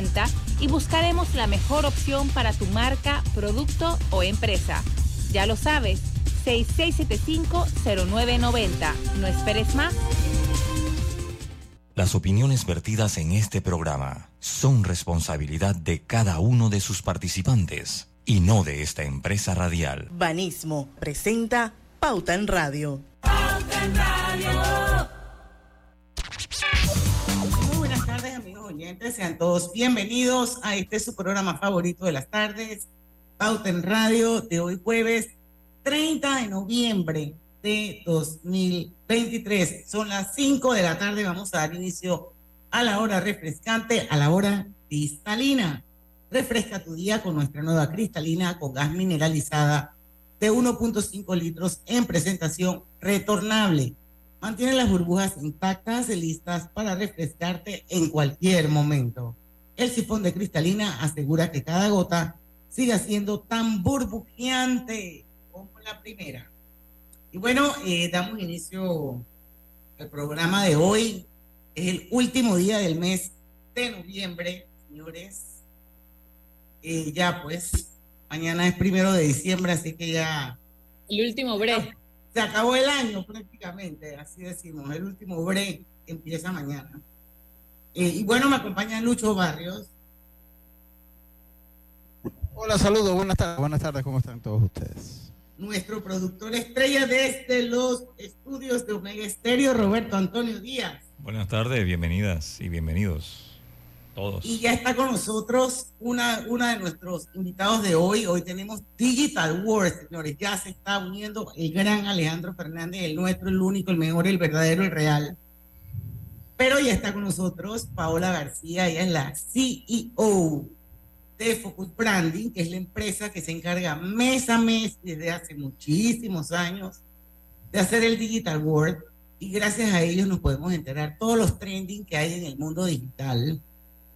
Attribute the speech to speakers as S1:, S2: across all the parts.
S1: 90 y buscaremos la mejor opción para tu marca, producto o empresa. Ya lo sabes, 6675-0990. No esperes más.
S2: Las opiniones vertidas en este programa son responsabilidad de cada uno de sus participantes y no de esta empresa radial.
S3: Banismo presenta Pauta en Radio. Pauta en Radio.
S4: Oyentes, sean todos bienvenidos a este su programa favorito de las tardes, Pauta en Radio, de hoy jueves 30 de noviembre de 2023. Son las 5 de la tarde, vamos a dar inicio a la hora refrescante, a la hora cristalina. Refresca tu día con nuestra nueva cristalina con gas mineralizada de 1.5 litros en presentación retornable. Mantiene las burbujas intactas y listas para refrescarte en cualquier momento. El sifón de cristalina asegura que cada gota siga siendo tan burbujeante como la primera. Y bueno, eh, damos inicio al programa de hoy. Es el último día del mes de noviembre, señores. Eh, ya pues, mañana es primero de diciembre, así que ya...
S5: El último break.
S4: Se acabó el año prácticamente, así decimos. El último break empieza mañana. Eh, y bueno, me acompaña Lucho Barrios.
S6: Hola, saludos, buenas tardes. Buenas tardes, ¿cómo están todos ustedes?
S4: nuestro productor estrella desde los estudios de Omega Estéreo, Roberto Antonio Díaz.
S7: Buenas tardes, bienvenidas y bienvenidos todos.
S4: Y ya está con nosotros una, una de nuestros invitados de hoy. Hoy tenemos Digital World, señores. Ya se está uniendo el gran Alejandro Fernández, el nuestro, el único, el mejor, el verdadero, el real. Pero ya está con nosotros Paola García, ella es la CEO de Focus Branding, que es la empresa que se encarga mes a mes desde hace muchísimos años de hacer el Digital World y gracias a ellos nos podemos enterar todos los trending que hay en el mundo digital,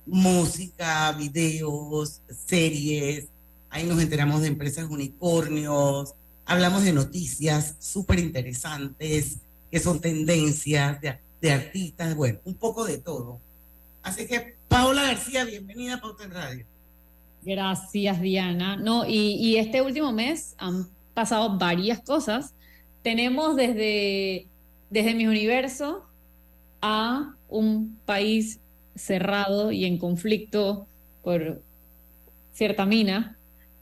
S4: música, videos, series, ahí nos enteramos de empresas unicornios, hablamos de noticias súper interesantes, que son tendencias de, de, artistas, bueno, un poco de todo. Así que Paola García, bienvenida a Pauta en Radio.
S5: Gracias, Diana. No, y, este último mes han pasado varias cosas. Tenemos desde, desde mi universo a un país cerrado y en conflicto por cierta mina.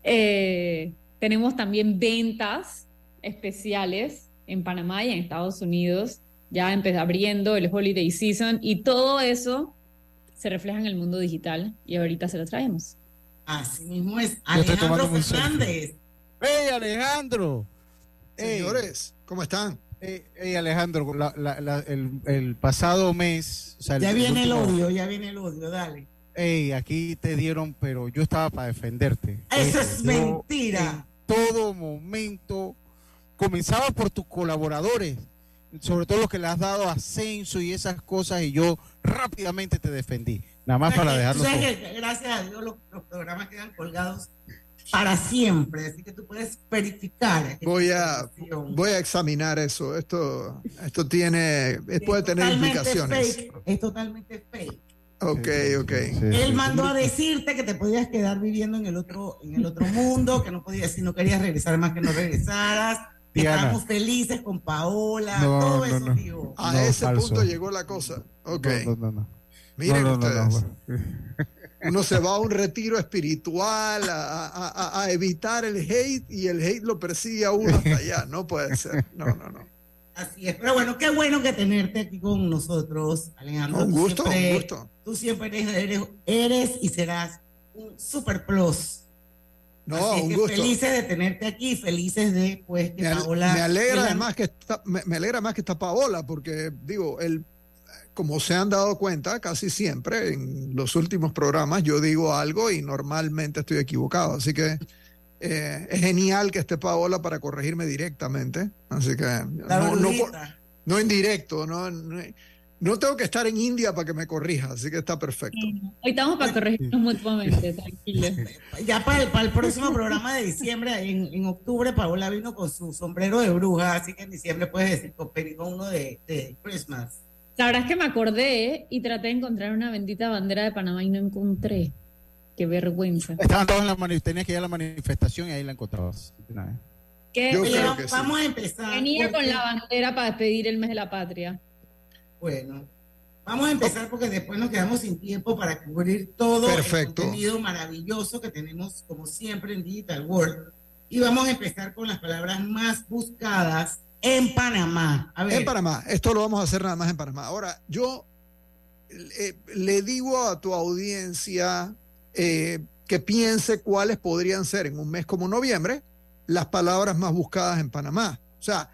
S5: Eh, tenemos también ventas especiales en Panamá y en Estados Unidos, ya empezó abriendo el holiday season y todo eso se refleja en el mundo digital y ahorita se lo traemos.
S4: Así mismo es. Alejandro Fernández.
S6: ¡Hey, Alejandro!
S8: Señores, ¿cómo están?
S6: Hey, Alejandro, el, pasado mes.
S4: ya viene el odio, ya viene el odio, dale.
S6: Hey, aquí te dieron, pero yo estaba para defenderte.
S4: Eso es mentira.
S6: En todo momento, comenzaba por tus colaboradores, sobre todo los que le has dado ascenso y esas cosas, y yo rápidamente te defendí. Nada más para dejarlo.
S4: gracias a Dios los, programas quedan colgados para siempre, así que tú puedes verificar.
S8: Voy a, voy a examinar eso. Esto, esto tiene, puede tener implicaciones.
S4: es totalmente fake.
S8: Ok, ok.
S4: Él mandó a decirte que te podías quedar viviendo en el otro, en el otro mundo, que no podías, si no querías regresar más que no regresaras. Estamos felices con Paola, todo eso,
S8: A ese punto llegó la cosa. Ok. no, no. Miren ustedes. Uno se va a un retiro espiritual a, evitar el hate y el hate lo persigue a uno hasta allá. No puede ser. No, no, no.
S4: Así es. Pero bueno, qué bueno que tenerte aquí con nosotros, Alejandro.
S8: Un gusto, un gusto.
S4: Tú siempre eres, eres, y serás un super plus.
S8: No, un gusto.
S4: Felices de tenerte aquí, felices de pues que
S8: me,
S4: Paola.
S8: Me alegra además que está, me, alegra más que está Paola, porque digo, el como se han dado cuenta, casi siempre en los últimos programas yo digo algo y normalmente estoy equivocado. Así que eh, es genial que esté Paola para corregirme directamente. Así que no, no, no, en directo, no, no, tengo que estar en India para que me corrija, así que está perfecto.
S5: Hoy estamos para corregirnos mutuamente, tranquilo.
S4: Ya para el, para el, próximo programa de diciembre, en, en, octubre, Paola vino con su sombrero de bruja, así que en diciembre puedes decir con uno de, de Christmas.
S5: Sabrás que me acordé y traté de encontrar una bendita bandera de Panamá y no encontré. Qué vergüenza.
S6: Estaban todos en la manifestación, tenías que ir a la manifestación y ahí la encontrabas.
S5: ¿Qué?
S8: Yo creo que sí.
S4: vamos a empezar.
S5: Venía con
S4: porque-
S5: la bandera para despedir el mes de la patria.
S4: Bueno, vamos a empezar porque después nos quedamos sin tiempo para cubrir todo
S8: Perfecto.
S4: el contenido maravilloso que tenemos, como siempre, en Digital World. Y vamos a empezar con las palabras más buscadas en Panamá.
S8: En Panamá, esto lo vamos a hacer nada más en Panamá. Ahora, yo eh, le digo a tu audiencia eh, que piense cuáles podrían ser en un mes como noviembre las palabras más buscadas en Panamá. O sea,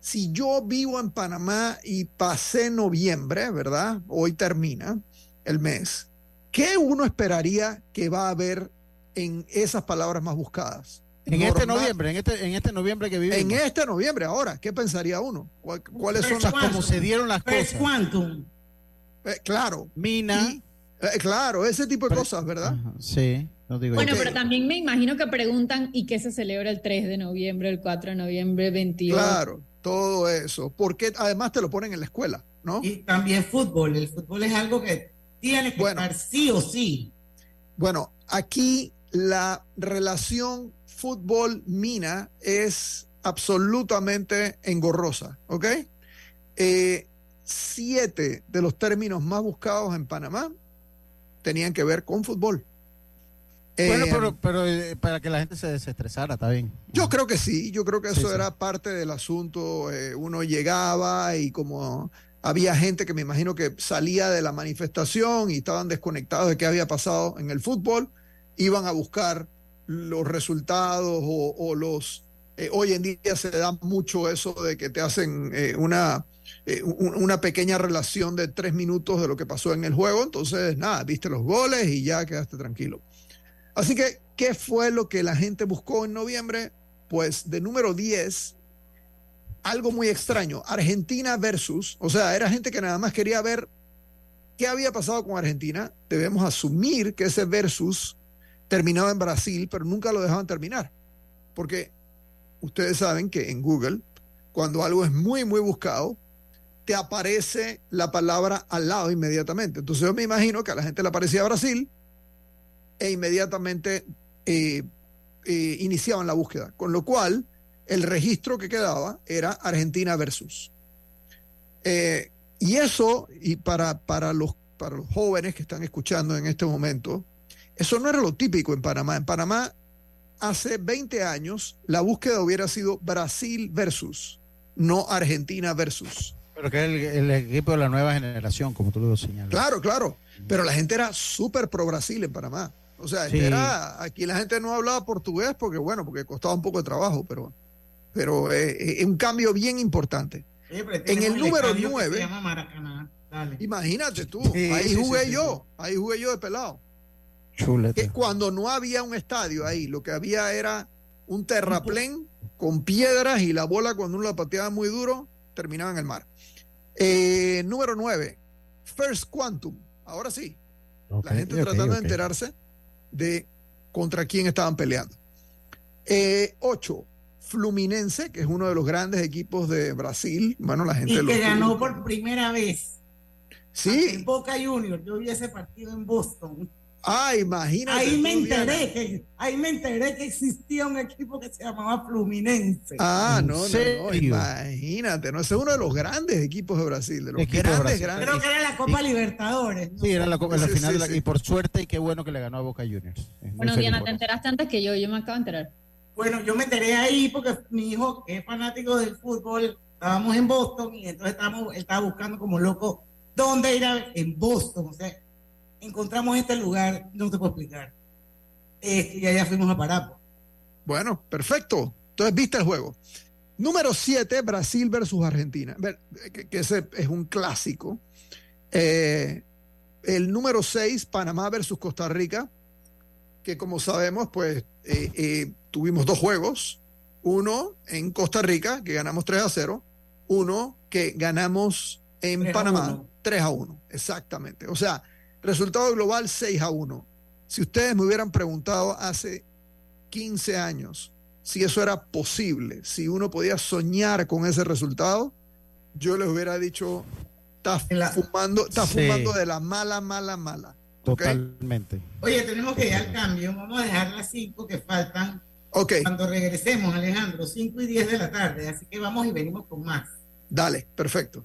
S8: si yo vivo en Panamá y pasé noviembre, ¿verdad? Hoy termina el mes. ¿Qué uno esperaría que va a haber en esas palabras más buscadas?
S6: En este noviembre, en este, en este noviembre que vivimos.
S8: En este noviembre, ahora, ¿qué pensaría uno? ¿Cuál- ¿Cuáles son las
S6: como se dieron las cosas.
S4: Quantum.
S8: Eh, claro.
S6: Mina.
S8: Y, eh, claro, ese tipo de
S6: Pero-
S8: cosas, ¿verdad?
S6: Ajá, sí, no digo
S5: Bueno,
S6: yo.
S5: Pero también me imagino que preguntan ¿y qué se celebra el 3 de noviembre, el 4 de noviembre, 28?
S8: Claro, todo eso. Porque además te lo ponen en la escuela, ¿no?
S4: Y también fútbol. El fútbol es algo que tiene que
S8: Bueno.
S4: estar sí o sí.
S8: Bueno, aquí la relación fútbol-mina es absolutamente engorrosa, ¿ok? Eh, siete de los términos más buscados en Panamá tenían que ver con fútbol.
S6: Bueno,
S8: Eh,
S6: pero, pero eh, para que la gente se desestresara, está bien.
S8: Yo creo que sí, yo creo que
S6: Sí,
S8: eso
S6: sí.
S8: era parte del asunto. eh, uno llegaba y como había gente que me imagino que salía de la manifestación y estaban desconectados de qué había pasado en el fútbol, iban a buscar los resultados o, los... eh, hoy en día se da mucho eso de que te hacen eh, una, eh, un- una pequeña relación de tres minutos de lo que pasó en el juego, entonces nada, viste los goles y ya quedaste tranquilo. Así que, ¿qué fue lo que la gente buscó en noviembre? Pues de número 10, algo muy extraño, Argentina versus, o sea, era gente que nada más quería ver qué había pasado con Argentina. Debemos asumir que ese versus terminaba en Brasil, pero nunca lo dejaban terminar. Porque ustedes saben que en Google, cuando algo es muy, muy buscado, te aparece la palabra al lado inmediatamente. Entonces yo me imagino que a la gente le aparecía Brasil e inmediatamente eh, eh, iniciaban la búsqueda. Con lo cual, el registro que quedaba era Argentina versus. Eh, y eso, y para, para, los, para los jóvenes que están escuchando en este momento, eso no era lo típico en Panamá. En Panamá, hace 20 años, la búsqueda hubiera sido Brasil versus, no Argentina versus.
S6: Pero que es el, el equipo de la nueva generación, como tú lo señalas.
S8: Claro, claro. Pero la gente era súper pro Brasil en Panamá. O sea,
S6: Sí.
S8: era, aquí la gente no hablaba portugués porque, bueno, porque costaba un poco de trabajo, pero, pero eh, eh, un cambio bien importante. En el número
S4: estadio que
S8: nueve-
S4: Se llama Maracaná. Dale.
S8: Imagínate tú,
S6: Sí,
S8: ahí jugué
S6: sí,
S8: yo, ahí jugué yo de pelado.
S6: Chulete.
S8: Que cuando no había un estadio ahí, lo que había era un terraplén con piedras y la bola cuando uno la pateaba muy duro, terminaba en el mar. Eh, número 9, First Quantum. Ahora sí, la gente tratando de enterarse de contra quién estaban peleando. Eh, ocho, Fluminense, que es uno de los grandes equipos de Brasil. Bueno, la gente
S4: Y
S8: lo
S4: que ganó
S8: tuvo.
S4: por primera vez.
S8: Sí,
S4: En Boca Juniors. Yo vi ese partido en Boston.
S8: Ah, imagínate.
S4: Ahí me enteré que, ahí me enteré que existía un equipo que se llamaba Fluminense.
S8: Ah,
S6: ¿En
S8: no, no, no, imagínate, no, ese es uno de los grandes equipos de Brasil, de los
S6: Equipo de
S8: grandes.
S4: Creo que era la Copa Libertadores. ¿no?
S6: Sí, era la, copa- la
S8: Sí,
S6: final
S8: sí,
S6: de la-
S8: sí.
S6: y por suerte y qué bueno que le ganó a Boca Juniors. Es
S5: Bueno, Diana, te enteraste antes que yo, yo me acabo de enterar.
S4: Bueno, yo me enteré ahí porque mi hijo, que es fanático del fútbol, estábamos en Boston y entonces estábamos, él estaba buscando como loco dónde ir a ver en Boston. O sea, encontramos este lugar, no te puedo explicar. Este, y allá fuimos a parar. pues.
S8: Bueno, perfecto. Entonces, viste el juego. Número 7, Brasil versus Argentina. Que, ese es un clásico. Eh, el número 6, Panamá versus Costa Rica, que como sabemos, pues eh, eh, tuvimos dos juegos. Uno en Costa Rica, que ganamos 3 a 0. Uno que ganamos en
S4: 3 a
S8: Panamá
S4: 1.
S8: 3 a 1. Exactamente. O sea, resultado global 6 a 1. Si ustedes me hubieran preguntado hace 15 años si eso era posible, si uno podía soñar con ese resultado, yo les hubiera dicho Estás fumando, estás fumando de la mala, mala, mala.
S6: Totalmente.
S4: Oye, tenemos que ir al cambio. Vamos a dejar las cinco que faltan. Ok. Cuando regresemos, Alejandro, 5 y 10 de la tarde. Así que vamos y venimos con más.
S8: Dale, perfecto.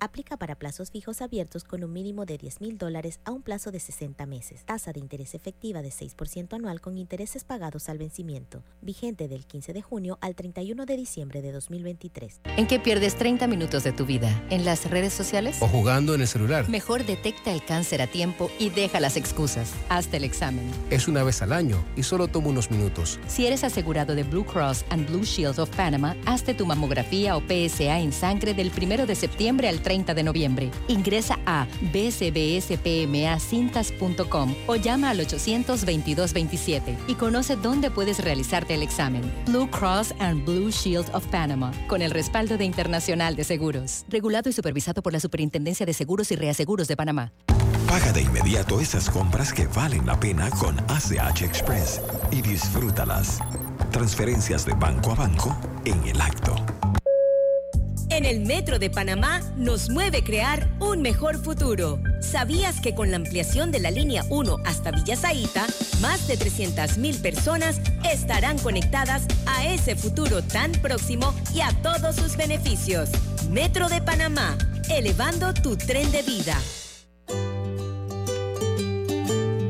S9: Aplica para plazos fijos abiertos con un mínimo de 10 mil dólares a un plazo de 60 meses. Tasa de interés efectiva de 6% anual con intereses pagados al vencimiento. Vigente del 15 de junio al 31 de diciembre de 2023.
S10: ¿En qué pierdes 30 minutos de tu vida? ¿En las redes sociales?
S11: ¿O jugando en el celular?
S10: Mejor detecta el cáncer a tiempo y deja las excusas. Hazte el examen.
S11: Es una vez al año y solo toma unos minutos.
S10: Si eres asegurado de Blue Cross and Blue Shield of Panama, hazte tu mamografía o PSA en sangre del 1 de septiembre al 30 30 de noviembre. Ingresa a bcbspmacintas.com o llama al 822-27 y conoce dónde puedes realizarte el examen. Blue Cross and Blue Shield of Panama, con el respaldo de Internacional de Seguros. Regulado y supervisado por la Superintendencia de Seguros y Reaseguros de Panamá.
S12: Paga de inmediato esas compras que valen la pena con ACH Express y disfrútalas. Transferencias de banco a banco en el acto.
S13: En el Metro de Panamá nos mueve crear un mejor futuro. ¿Sabías que con la ampliación de la línea 1 hasta Villa más de 300.000 personas estarán conectadas a ese futuro tan próximo y a todos sus beneficios? Metro de Panamá, elevando tu tren de vida.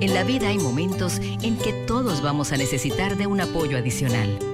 S10: En la vida hay momentos en que todos vamos a necesitar de un apoyo adicional.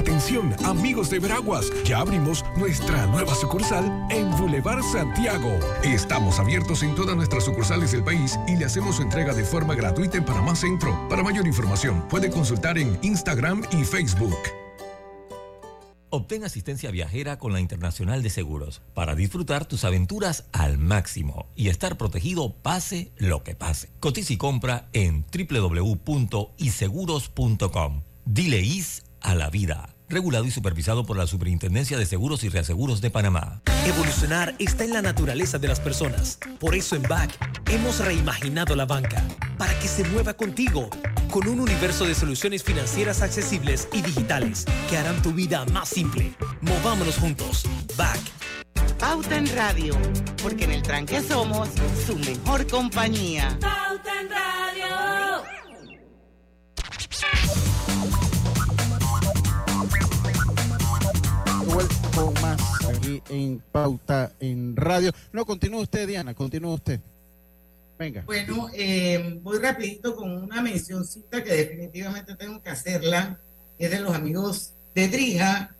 S14: Atención, amigos de Veraguas, ya abrimos nuestra nueva sucursal en Boulevard Santiago. Estamos abiertos en todas nuestras sucursales del país y le hacemos su entrega de forma gratuita en Panamá Centro. Para mayor información, puede consultar en Instagram y Facebook.
S2: Obtén asistencia viajera con la Internacional de Seguros para disfrutar tus aventuras al máximo y estar protegido pase lo que pase. Cotiza y compra en www.iseguros.com. Dile IS a la vida. Regulado y supervisado por la Superintendencia de Seguros y Reaseguros de Panamá.
S15: Evolucionar está en la naturaleza de las personas. Por eso en BAC hemos reimaginado la banca para que se mueva contigo con un universo de soluciones financieras accesibles y digitales que harán tu vida más simple. Movámonos juntos. BAC.
S4: Pauta en Radio, porque en el tranque somos su mejor compañía. Pauta en Radio.
S6: Más aquí en Pauta en Radio. No, continúa usted, Diana, continúa usted. Venga.
S4: Bueno, eh, voy rapidito con una mencióncita que definitivamente tengo que hacerla. Es de los amigos de Drija.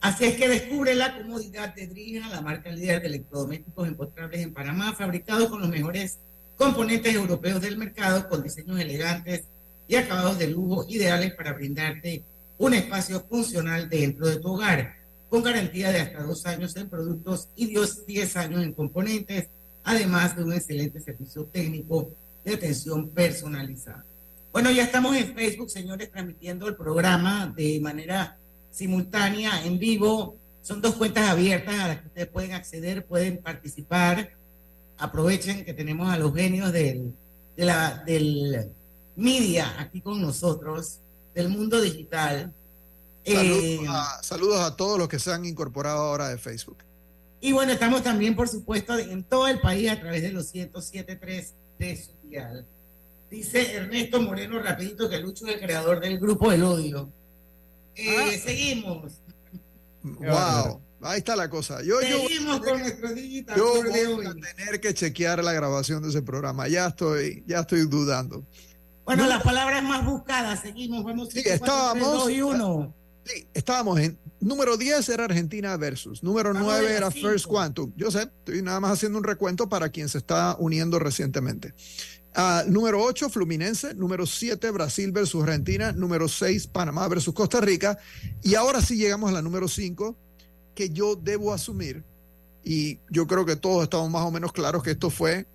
S4: Así es que descubre la comodidad de Drija, la marca líder de electrodomésticos empotrables en Panamá, fabricados con los mejores componentes europeos del mercado, con diseños elegantes y acabados de lujo, ideales para brindarte un espacio funcional dentro de tu hogar con garantía de hasta dos años en productos y 10 años en componentes, además de un excelente servicio técnico de atención personalizada. Bueno, ya estamos en Facebook, señores, transmitiendo el programa de manera simultánea, en vivo. Son dos cuentas abiertas a las que ustedes pueden acceder, pueden participar. Aprovechen que tenemos a los genios del, de la, del media aquí con nosotros, del mundo digital
S8: eh, saludos, a, todos los que se han incorporado ahora de Facebook.
S4: Y bueno, estamos también, por supuesto, en todo el país a través de los 107.3 de su Dice Ernesto Moreno rapidito que Lucho es el creador del grupo El Odio. Eh, ah. Seguimos.
S8: Wow, ahí está la cosa. Yo,
S4: Seguimos con nuestro digital.
S8: Yo voy a tener que chequear la grabación de ese programa. Ya estoy, ya estoy dudando.
S4: Bueno, las palabras más buscadas, seguimos, vamos.
S8: Sí, estábamos.
S4: y uno.
S8: Sí, estábamos en número 10 era Argentina versus, número 9 era First Quantum. Yo sé, estoy nada más haciendo un recuento para quien se está uniendo recientemente. Uh, número 8, Fluminense. Número 7, Brasil versus Argentina. Número 6, Panamá versus Costa Rica. Y ahora sí llegamos a la número 5, que yo debo asumir, y yo creo que todos estamos más o menos claros que esto fue,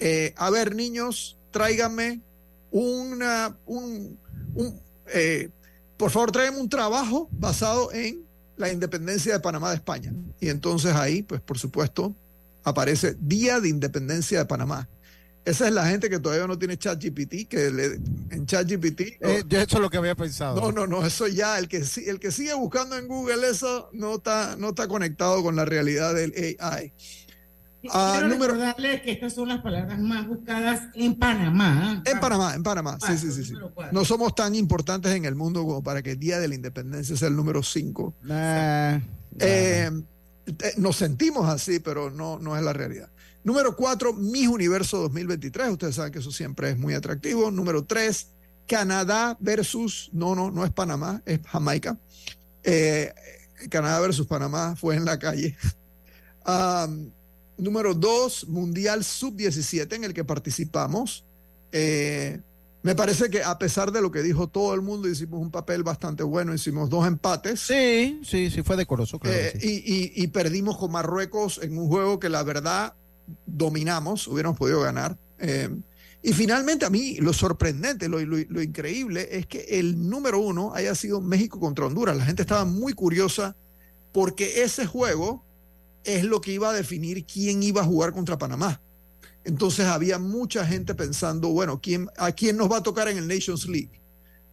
S8: eh, a ver, niños, tráiganme una, un, un eh, por favor, tráiganme un trabajo basado en la independencia de Panamá de España. Y entonces ahí, pues por supuesto, aparece Día de Independencia de Panamá. Esa es la gente que todavía no tiene ChatGPT, que le, en ChatGPT.
S6: Eh, yo eso es lo que había pensado.
S8: No, no, no, eso ya, el que, el que sigue buscando en Google eso no está, no está conectado con la realidad del AI.
S4: Ah, Quiero número... recordarle que estas son las palabras más buscadas en Panamá.
S8: En Panamá, en Panamá, sí, sí, sí. sí. No somos tan importantes en el mundo como para que el Día de la Independencia sea el número 5. Eh, nos sentimos así, pero no, no es la realidad. Número 4, Mis Universo 2023. Ustedes saben que eso siempre es muy atractivo. Número 3, Canadá versus, no, no, no es Panamá, es Jamaica. Eh, Canadá versus Panamá fue en la calle. Um, Número dos, Mundial Sub-17 en el que participamos. Eh, me parece que a pesar de lo que dijo todo el mundo, hicimos un papel bastante bueno, hicimos dos empates.
S6: Sí, sí, sí, fue decoroso.
S8: Eh, y, perdimos con Marruecos en un juego que la verdad dominamos, hubiéramos podido ganar. Eh, y finalmente a mí lo sorprendente, lo, lo, increíble es que el número uno haya sido México contra Honduras. La gente estaba muy curiosa porque ese juego es lo que iba a definir quién iba a jugar contra Panamá. Entonces había mucha gente pensando, bueno, ¿quién, ¿a quién nos va a tocar en el Nations League?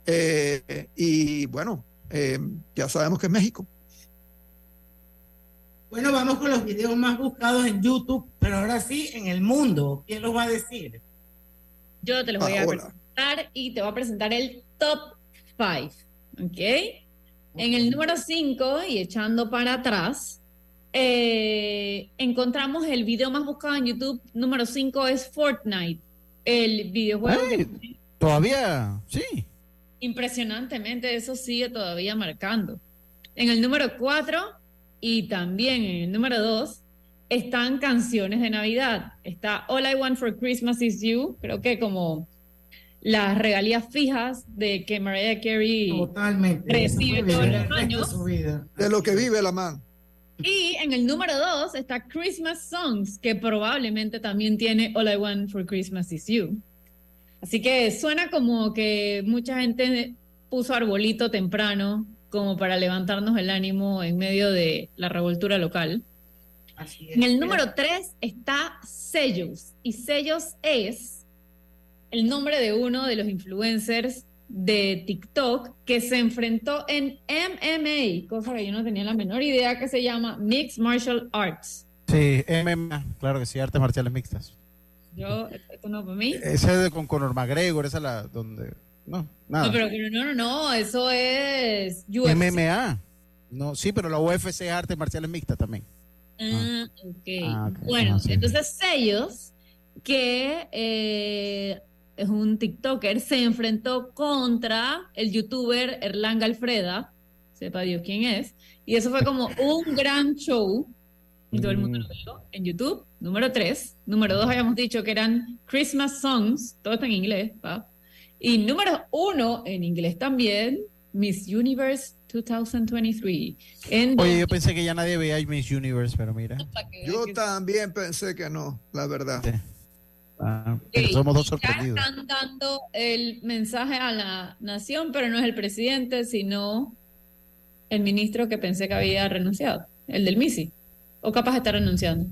S8: Eh, y bueno, eh, ya sabemos que es México.
S4: Bueno, vamos con los videos más buscados en YouTube, pero ahora sí, en el mundo. ¿Quién los va a decir?
S5: Yo te los voy a presentar y te voy a presentar el top 5. ¿Ok? En el número 5 y echando para atrás, eh, encontramos el video más buscado en YouTube, número 5 es Fortnite, el videojuego.
S6: todavía, sí.
S5: Impresionantemente, eso sigue todavía marcando. En el número 4 y también en el número 2 están canciones de Navidad. Está All I Want for Christmas Is You, creo que como las regalías fijas de que Mariah Carey recibe todos los años.
S8: De lo que vive la man.
S5: Y en el número dos está Christmas Songs, que probablemente también tiene All I Want for Christmas Is You. Así que suena como que mucha gente puso arbolito temprano como para levantarnos el ánimo en medio de la revoltura local. En el número tres está Sellos, y Sellos es el nombre de uno de los influencers de TikTok que se enfrentó en MMA, cosa que yo no tenía la menor idea que se llama Mixed Martial Arts.
S6: Sí, MMA, claro que sí, artes marciales mixtas.
S5: Yo, esto no para mí.
S6: Ese de con Conor McGregor, esa es la donde. No, nada.
S5: No, pero, no, no, no, eso es
S6: UFC. MMA. No, sí, pero la UFC es artes marciales mixtas también.
S5: Ah, okay. Ah, ok. Bueno, ah, entonces sellos que eh, es un TikToker, se enfrentó contra el youtuber Erlang Alfreda, sepa Dios quién es, y eso fue como un gran show, y todo el mundo lo vio en YouTube, número 3. Número 2 habíamos dicho que eran Christmas Songs, todo está en inglés, ¿va? Y número 1 en inglés también, Miss Universe 2023.
S6: Oye, yo pensé que ya nadie veía Miss Universe, pero mira.
S8: Yo también pensé que no, la verdad.
S6: Ah, somos dos sorprendidos.
S5: Ya están dando el mensaje a la nación, pero no es el presidente, sino el ministro que pensé que había renunciado, el del MISI. O capaz está renunciando.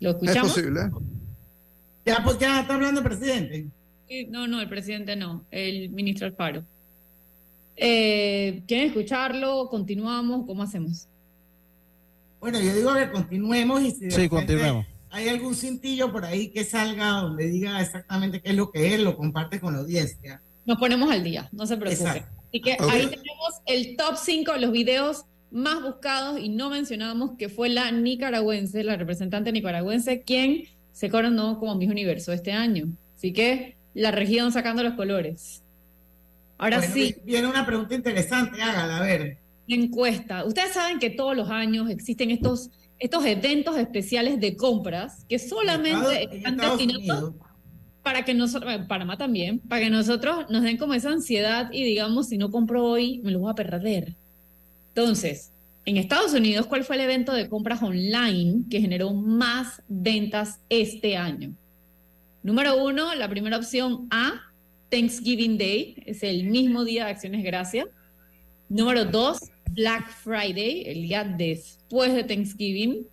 S5: ¿Lo escuchamos?
S8: Es posible.
S4: Ya, pues ya está hablando el presidente.
S5: no, no, el presidente no, el ministro Alfaro. Eh, ¿Quieren escucharlo? ¿Continuamos? ¿Cómo hacemos?
S4: Bueno, yo digo que continuemos y si
S6: Sí, continuemos
S4: hay algún cintillo por ahí que salga donde diga exactamente qué es lo que es, lo comparte con la audiencia.
S5: Nos ponemos al día, no se preocupe. Así que ahí tenemos el top 5 de los videos más buscados y no mencionamos que fue la nicaragüense, la representante nicaragüense, quien se coronó como Miss Universo este año. Así que la región sacando los colores. Ahora
S4: Bueno,
S5: sí.
S4: Viene una pregunta interesante, hágala, a ver.
S5: Encuesta. Ustedes saben que todos los años existen estos, estos eventos especiales de compras que solamente
S4: En
S5: están destinados para que nosotros, Panamá también, para que nosotros nos den como esa ansiedad y digamos, si no compro hoy, me lo voy a perder. Entonces, en Estados Unidos, ¿cuál fue el evento de compras online que generó más ventas este año? Número uno, la primera opción A, Thanksgiving Day, es el mismo día de Acciones Gracias. Número dos, Black Friday, el día después de Thanksgiving.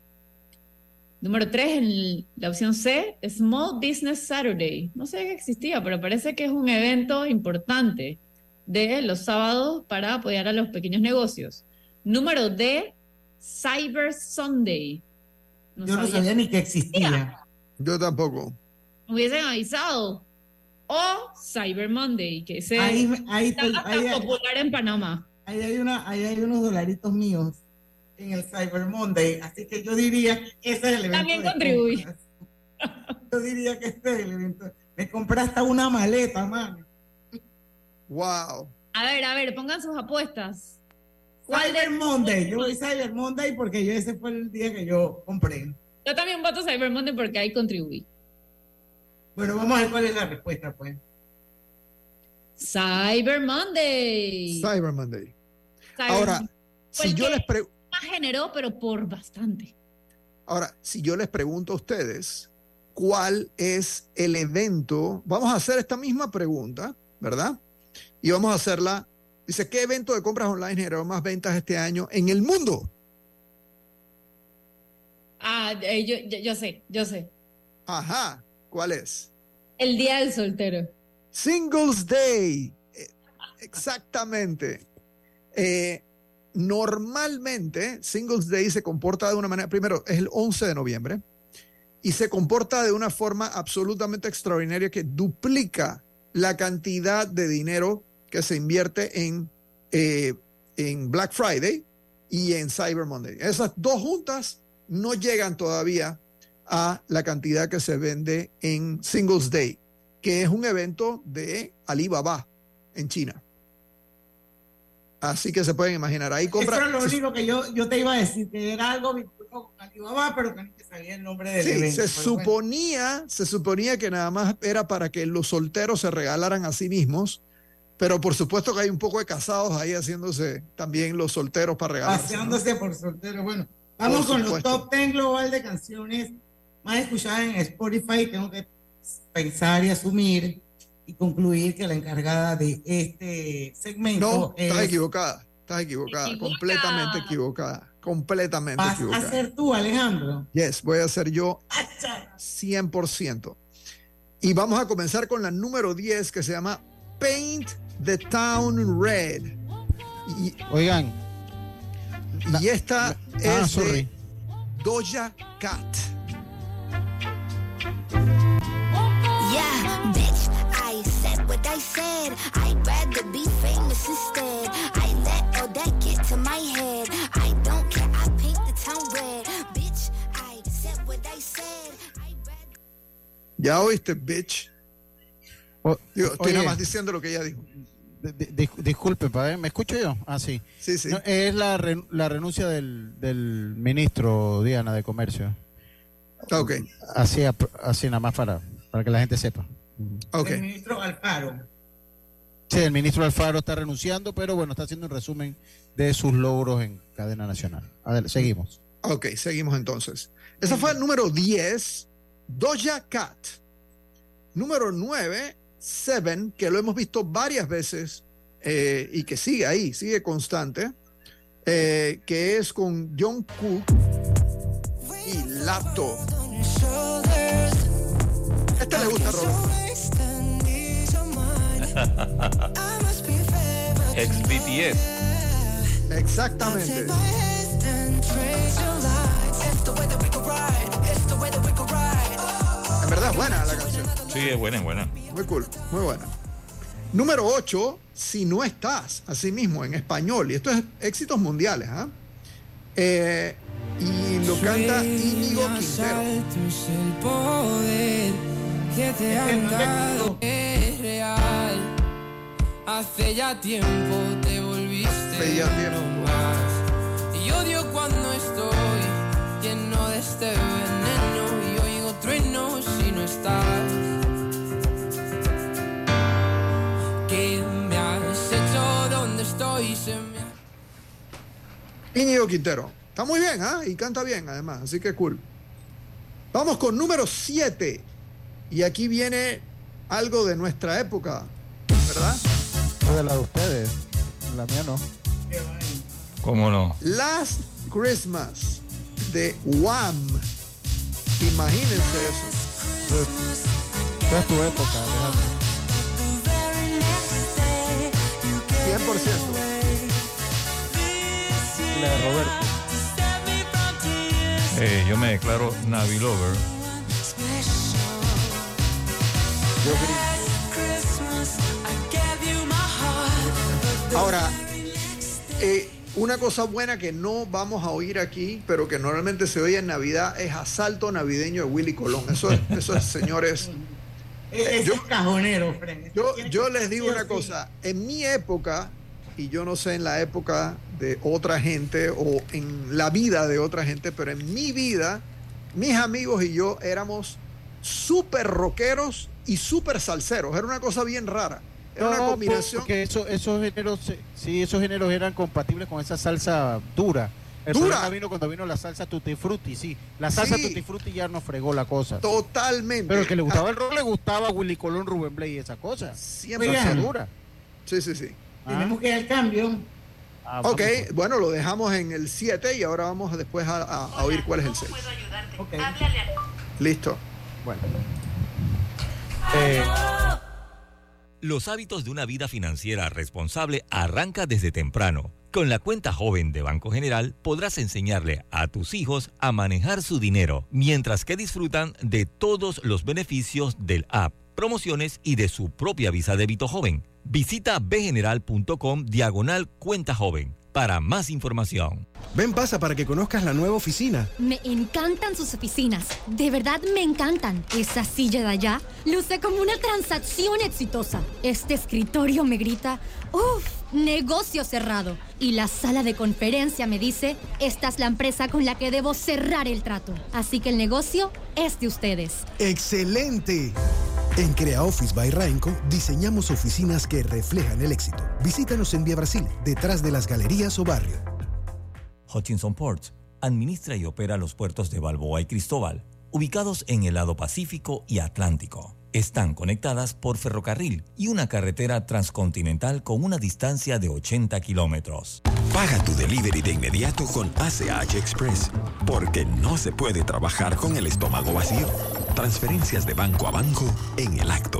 S5: Número tres, en la opción C, Small Business Saturday. No sé que existía, pero parece que es un evento importante de los sábados para apoyar a los pequeños negocios. Número D, Cyber Sunday.
S4: Yo no sabía ni que existía.
S8: Yo tampoco.
S5: Me hubiesen avisado. O Cyber Monday, que ese
S4: Ahí- ahí
S5: está
S4: ahí-
S5: popular en Panamá.
S4: Ahí hay, una, ahí hay unos dolaritos míos en el Cyber Monday, así que yo diría que ese es el evento.
S5: También
S4: compras. Yo diría que este es el evento. Me compré hasta una maleta, mano.
S8: Wow.
S5: A ver, a ver, pongan sus apuestas. ¿Cuál
S4: Cyber
S5: de-
S4: Monday. Yo voy Cyber Monday porque yo ese fue el día que yo compré.
S5: Yo también voto Cyber Monday porque ahí contribuí.
S4: Bueno, vamos a ver cuál es la respuesta, pues.
S5: Cyber Monday.
S8: Cyber Monday. Ahora, si yo les pre-
S5: más generó, pero por bastante.
S8: Ahora, si yo les pregunto a ustedes cuál es el evento, vamos a hacer esta misma pregunta, ¿verdad? Y vamos a hacerla. Dice, ¿qué evento de compras online generó más ventas este año en el mundo?
S5: Ah, eh, yo, yo, yo sé, yo sé.
S8: Ajá, ¿cuál es?
S5: El día del soltero.
S8: Singles Day. Eh, Exactamente. Eh, normalmente, Singles Day se comporta de una manera, primero, es el 11 de noviembre, y se comporta de una forma absolutamente extraordinaria que duplica la cantidad de dinero que se invierte eh, en Black Friday y en Cyber Monday. Esas dos juntas no llegan todavía a la cantidad que se vende en Singles Day, que es un evento de Alibaba en China. Así que se pueden imaginar, ahí compra.
S4: Eso es lo único que yo, yo te iba a decir, que era algo vinculado con Alibaba, pero que no sabía el nombre del
S8: Sí,
S4: evento.
S8: se
S4: pero bueno.
S8: suponía, se suponía que nada más era para que los solteros se regalaran a sí mismos, pero por supuesto que hay un poco de casados ahí haciéndose también los solteros para regalarse. ¿no?
S4: Paseándose por soltero. Bueno, vamos con los top 10 global de canciones más escuchadas en Spotify. Tengo que pensar y asumir y concluir que la encargada de este segmento
S8: No,
S4: es.
S8: estás equivocada, estás equivocada, completamente equivocada, completamente
S4: Vas a
S8: equivocada.
S4: ser tú, Alejandro.
S8: Yes, voy a ser yo 100%. Y vamos a comenzar con la número 10 que se llama Paint the Town Red. Y,
S6: Oigan.
S8: y esta
S6: ah,
S8: es de Doja Cat.
S16: Instead. I let all that get to my head. I don't care, I paint the town red. Bitch, I said what I said.
S8: Ya oíste, bitch. Digo, estoy
S6: oye.
S8: nada más diciendo lo que ella dijo.
S6: Di- di- disculpe, padre, ¿me escucho yo? Ah, sí.
S8: Sí, sí.
S6: No, es la, re- la renuncia del, del ministro Diana de Comercio.
S8: Ok.
S6: Así, así nada más para, para que la gente sepa.
S4: El ministro Alfaro.
S6: Sí, el ministro Alfaro está renunciando, pero bueno, está haciendo un resumen de sus logros en cadena nacional. Adelante, seguimos.
S8: Ok, seguimos entonces. Esa fue el número 10, Doja Cat. Número 9, Seven, que lo hemos visto varias veces eh, y que sigue ahí, sigue constante, eh, que es con John Cook y Lato. Este le gusta, Roberto.
S7: Ex BTS.
S8: Exactamente. En verdad es buena la canción.
S7: Sí, es buena, es buena.
S8: Muy cool, muy buena. Número 8, Si no estás, así mismo, en español. Y esto es éxitos mundiales, ¿ah? Eh, y lo canta Íñigo Quintero.
S17: Que te han dado es real. hace ya tiempo te volviste
S8: Hace ya tiempo.
S17: más. Y odio cuando estoy lleno de este veneno y oigo truenos si no estás. ¿Qué me has hecho? ¿Dónde estoy? Se me
S8: Quintero. Está muy bien, ¿ah? Y canta bien, además. Así que cool. Vamos con número 7. Y aquí viene algo de nuestra época, ¿verdad?
S6: de la de ustedes. La mía no.
S7: ¿Cómo no?
S8: Last Christmas de Wham. Imagínense eso.
S6: Esa es tu época, déjame.
S8: 100%.
S6: La de Roberto.
S7: Eh, yo me declaro Navi Lover.
S8: Yo Ahora, eh, una cosa buena que no vamos a oír aquí, pero que normalmente se oye en Navidad, es Asalto Navideño de Willy Colón. Eso es, eso es señores.
S4: Ese
S8: yo-
S4: es cajonero.
S8: Yo, yo les digo una cosa, en mi época, y yo no sé en la época de otra gente o en la vida de otra gente, pero en mi vida, mis amigos y yo éramos súper rockeros y súper salseros. Era una cosa bien rara. Era una
S6: No,
S8: combinación.
S6: Porque eso, esos géneros, sí, esos géneros eran compatibles con esa salsa dura. El
S8: Dura.
S6: vino cuando vino la salsa tutti frutti, sí. La salsa
S8: Sí.
S6: tutti frutti ya nos fregó la cosa.
S8: Totalmente.
S6: Pero el que le gustaba el rock le gustaba Willy Colón, Rubén Blay y esa cosa.
S8: Siempre
S6: Salsa
S8: Oigan.
S6: dura.
S8: Sí, sí, sí.
S4: Tenemos que ir al cambio.
S6: Ah,
S8: Ok, bueno, lo dejamos en el 7 y ahora vamos después a, a- a oír cuál es el 6. Listo.
S6: Bueno.
S2: Los hábitos de una vida financiera responsable arranca desde temprano. Con la cuenta joven de Banco General podrás enseñarle a tus hijos a manejar su dinero, mientras que disfrutan de todos los beneficios del app, promociones y de su propia visa débito joven. Visita bgeneral.com diagonal cuenta joven para más información.
S18: Ven, pasa para que conozcas la nueva oficina.
S19: Me encantan sus oficinas. De verdad me encantan. Esa silla de allá luce como una transacción exitosa. Este escritorio me grita, uff, negocio cerrado. Y la sala de conferencia me dice, esta es la empresa con la que debo cerrar el trato. Así que el negocio es de ustedes.
S18: ¡Excelente! En Crea Office by Rainco diseñamos oficinas que reflejan el éxito. Visítanos en Vía Brasil, detrás de las galerías o barrio.
S2: Hutchinson Ports administra y opera los puertos de Balboa y Cristóbal, ubicados en el lado Pacífico y Atlántico. Están conectadas por ferrocarril y una carretera transcontinental con una distancia de 80 kilómetros.
S12: Paga tu delivery de inmediato con ACH Express, porque no se puede trabajar con el estómago vacío. Transferencias de banco a banco en el acto.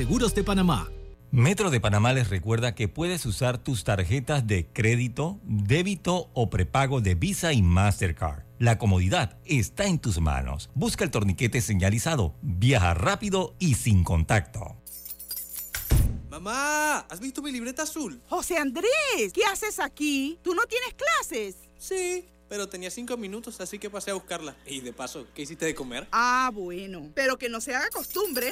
S20: de Panamá.
S2: Metro de Panamá les recuerda que puedes usar tus tarjetas de crédito, débito o prepago de Visa y Mastercard. La comodidad está en tus manos. Busca el torniquete señalizado. Viaja rápido y sin contacto.
S21: Mamá, ¿has visto mi libreta azul?
S22: José Andrés, ¿qué haces aquí? ¿Tú no tienes clases?
S21: Sí, pero tenía cinco minutos, así que pasé a buscarla. Y de paso, ¿qué hiciste de comer?
S22: Ah, bueno. Pero que no se haga costumbre.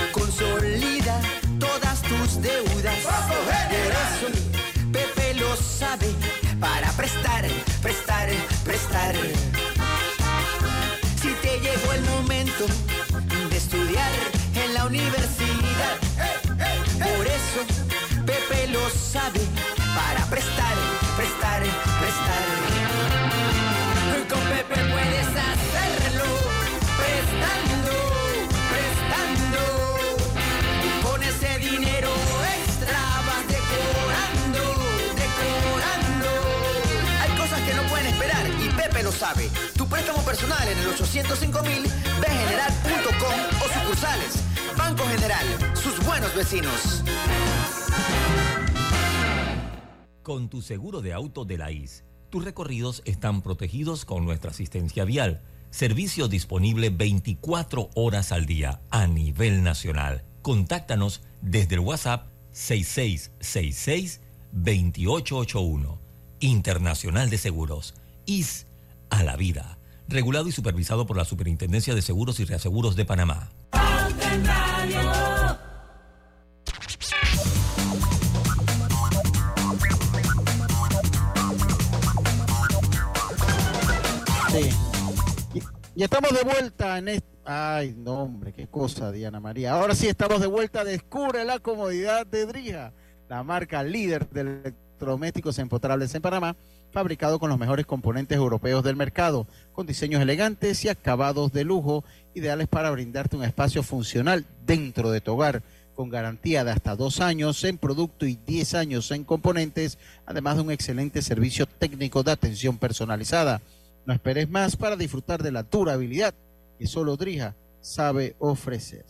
S23: consolida todas tus deudas. Por eso, Pepe lo sabe para prestar, prestar, prestar. Tu préstamo personal en el 805 mil, bgeneral.com o sucursales. Banco General, sus buenos vecinos.
S2: Con tu seguro de auto de la IS, tus recorridos están protegidos con nuestra asistencia vial. Servicio disponible 24 horas al día a nivel nacional. Contáctanos desde el WhatsApp 6666-2881. Internacional de Seguros. IS a la vida. Regulado y supervisado por la Superintendencia de Seguros y Reaseguros de Panamá.
S6: Sí. Y, estamos de vuelta en este... Ay, no, hombre, qué cosa, Diana María. Ahora sí estamos de vuelta. Descubre la comodidad de Drija, la marca líder de electrodomésticos empotrables en Panamá, fabricado con los mejores componentes europeos del mercado, con diseños elegantes y acabados de lujo, ideales para brindarte un espacio funcional dentro de tu hogar, con garantía de hasta dos años en producto y 10 años en componentes, además de un excelente servicio técnico de atención personalizada. No esperes más para disfrutar de la durabilidad que solo Drija sabe ofrecer.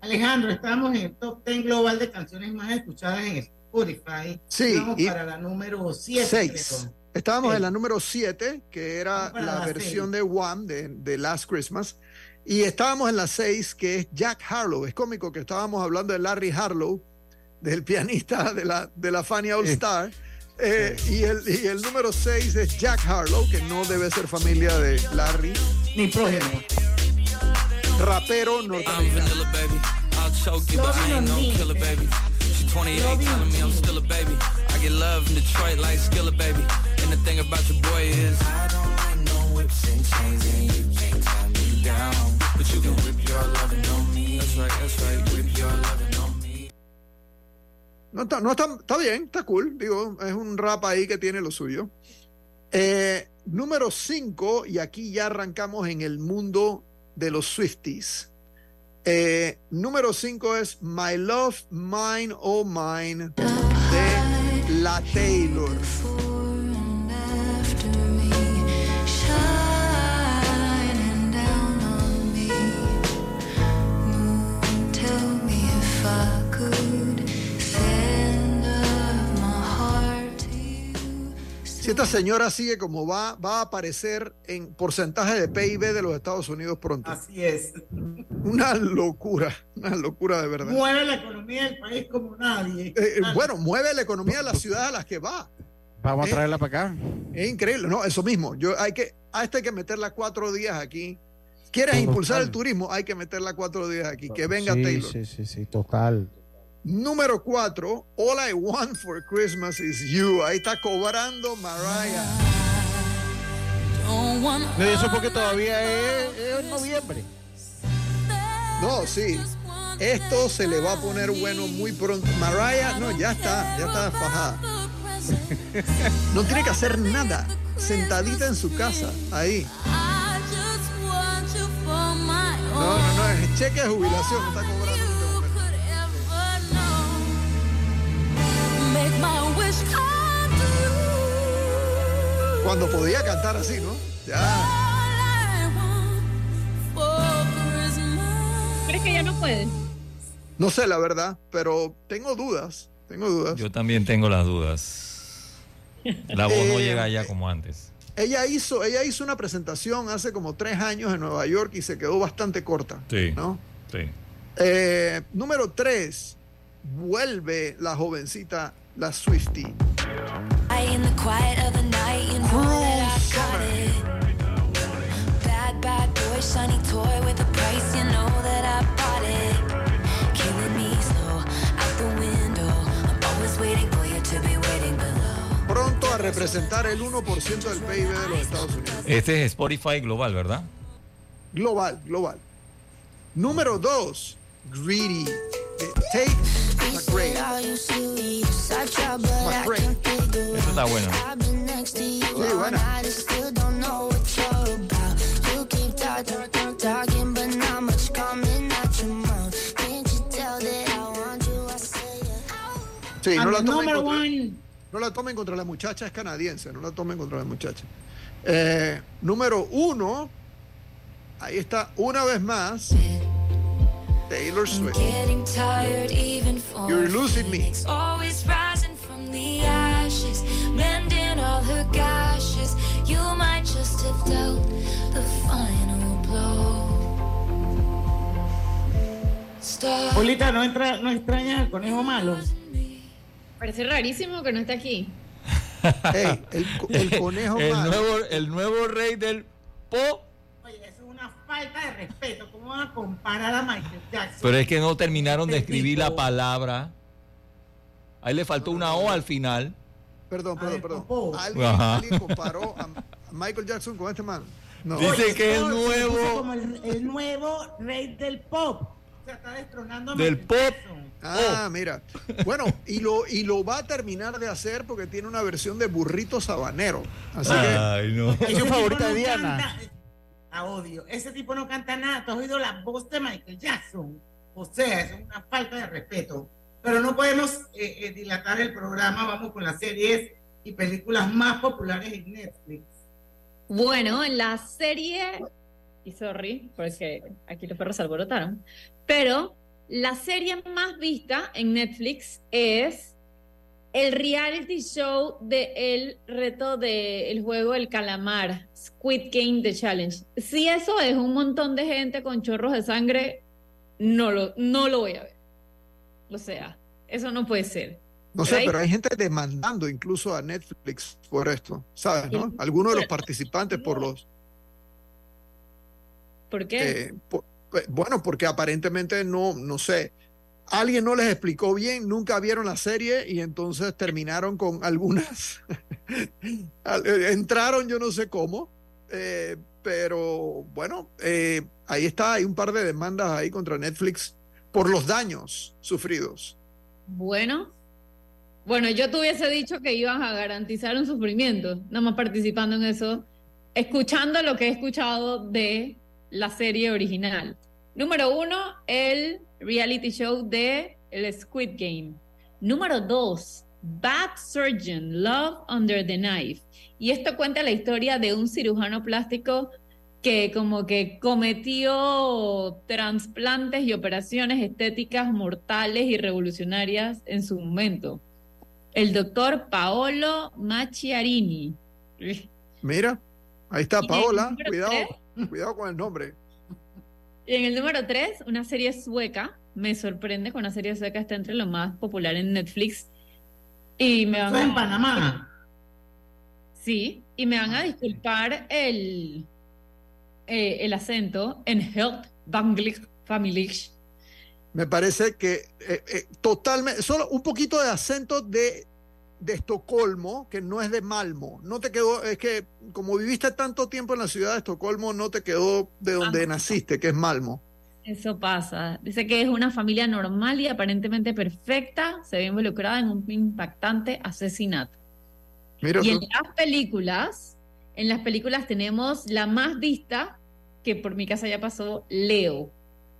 S4: Alejandro, estamos en el top 10 global de canciones más escuchadas en Spotify.
S8: Sí,
S4: Vamos
S8: y-
S4: para la número 7.
S8: Seis. Estábamos en la número 7, que era la
S4: la
S8: versión de One de, de Last Christmas. Y estábamos en la 6, que es Jack Harlow. Es cómico que estábamos hablando de Larry Harlow, del pianista de la, de la Fania All Star. Eh, y, el, y el número 6 es Jack Harlow, que no debe ser familia de Larry.
S4: Ni prójimo.
S8: Rapero norteamericano.
S21: Vanilla, baby. I'll choke you, but I ain't no killer, baby. She's 28, telling me I'm still a baby. I get love in Detroit like Skilla, baby. And the thing about your boy is I don't like no whips and chains, and you can't tie me down. But you can whip your loving on me. That's right, that's right. Whip your loving.
S8: No está, no está, está bien, está cool. Digo, es un rap ahí que tiene lo suyo. Eh, número 5, y aquí ya arrancamos en el mundo de los Swifties. Eh, número 5 es My Love, Mine, Oh Mine de La Taylor. Si esta señora sigue como va, va a aparecer en porcentaje de PIB de los Estados Unidos pronto.
S4: Así es.
S8: Una locura, una locura de verdad.
S4: Mueve la economía del país como nadie.
S8: Eh, bueno, mueve la economía de las ciudades a las que va.
S6: Vamos
S8: Eh,
S6: a traerla para acá.
S8: Es increíble, no, eso mismo. Yo hay que, a esta hay que meterla cuatro días aquí. ¿Quieres
S6: Total.
S8: impulsar el turismo? Hay que meterla cuatro días aquí. Que venga
S6: sí,
S8: Taylor.
S6: Sí, sí, sí, total.
S8: Número cuatro, All I Want for Christmas is You. Ahí está cobrando Mariah.
S6: No, eso porque todavía es, es noviembre.
S8: No, sí. Esto se le va a poner bueno muy pronto. Mariah, no, ya está, ya está fajada. No tiene que hacer nada. Sentadita en su casa, ahí. No, no, no, es cheque de jubilación, está cobrando. Cuando podía cantar así, ¿no? Ya.
S5: ¿Crees que ya no puede?
S8: No sé la verdad, pero tengo dudas. Tengo dudas.
S7: Yo también tengo las dudas. La voz no
S8: Eh,
S7: llega ya como antes.
S8: Ella hizo, ella hizo una presentación hace como tres años en Nueva York y se quedó bastante corta.
S7: Sí.
S8: ¿no?
S7: Sí.
S8: Eh, número tres, vuelve la jovencita, la Swiftie. Pronto a representar el 1% del PIB de los Estados Unidos.
S7: Este es Spotify Global, ¿verdad?
S8: Global, global. Número dos, Greedy. Eh, Take McRae. McRae.
S7: Eso está bueno.
S8: Sí, buena. Sí, no la, tomen
S4: number
S8: contra,
S4: one.
S8: no la tomen contra la muchacha, es canadiense, no la tomen contra la muchacha. Eh, número uno, ahí está una vez más. Taylor Swift.
S24: Getting tired even for
S8: You're losing me.
S24: Always rising from the ashes, mending all her gashes. You might just have dealt the final blow.
S4: Polita, ¿no, entra, no extraña al conejo malo?
S5: Parece rarísimo que no esté aquí.
S8: El, co- el conejo
S2: el
S8: malo.
S2: nuevo, el nuevo rey del pop.
S4: Oye, eso es una falta de respeto. ¿Cómo van a comparar a Michael Jackson?
S2: Pero es que no terminaron de escribir la palabra. Ahí le faltó una O al final.
S8: Perdón, perdón, perdón. ¿Alguien, comparó a Michael Jackson con este man? No.
S2: Dice que es nuevo
S4: Como el, el nuevo rey del pop. O sea, está destronando a
S2: del
S4: Michael
S2: pop.
S4: Jackson.
S8: Ah, mira. Bueno, y lo, y lo va a terminar de hacer porque tiene una versión de burrito sabanero. Así que
S2: Ay, no.
S8: es su favorita de Diana.
S4: canta- a odio. Ese tipo no canta nada. ¿Tú has oído la voz de Michael Jackson? O sea, es una falta de respeto. Pero no podemos eh, eh, dilatar el programa. Vamos con las series y películas más populares en Netflix.
S5: Bueno, en la serie, y sorry, porque aquí los perros se alborotaron, pero la serie más vista en Netflix es el reality show de el reto del juego del calamar, Squid Game The Challenge. Si eso es un montón de gente con chorros de sangre, no lo, no lo voy a ver. O sea, eso no puede ser.
S8: No sé, pero hay gente demandando incluso a Netflix por esto, ¿sabes? ¿no? Algunos de los participantes por los...
S5: ¿Por qué?
S8: eh, por- eh, bueno, porque aparentemente no, no sé, alguien no les explicó bien, nunca vieron la serie y entonces terminaron con algunas, al- eh, entraron yo no sé cómo, eh, pero bueno, eh, ahí está, hay un par de demandas ahí contra Netflix por los daños sufridos.
S5: Bueno, bueno, yo te hubiese dicho que iban a garantizar un sufrimiento, nada más participando en eso, escuchando lo que he escuchado de la serie original. Número uno, el reality show de el Squid Game. Número dos, Bad Surgeon, Love Under the Knife. Y esto cuenta la historia de un cirujano plástico que como que cometió trasplantes y operaciones estéticas mortales y revolucionarias en su momento. El doctor Paolo Macchiarini.
S8: Mira, ahí está Paola, cuidado, cuidado con el nombre.
S5: Y en el número 3, una serie sueca. Me sorprende que una serie sueca esté entre lo más popular en Netflix. Y me van
S4: es en
S5: a-
S4: Panamá.
S5: Sí, y me van a disculpar el, eh, el acento en Health Banglik Family.
S8: Me parece que eh, eh, totalmente, solo un poquito de acento de, de Estocolmo, que no es de Malmo. No te quedó, es que como viviste tanto tiempo en la ciudad de Estocolmo, no te quedó de donde naciste, que es Malmo.
S5: Eso pasa. Dice que es una familia normal y aparentemente perfecta. Se ve involucrada en un impactante asesinato.
S8: Mira
S5: Y en las películas, en las películas tenemos la más vista, que por mi casa ya pasó, Leo.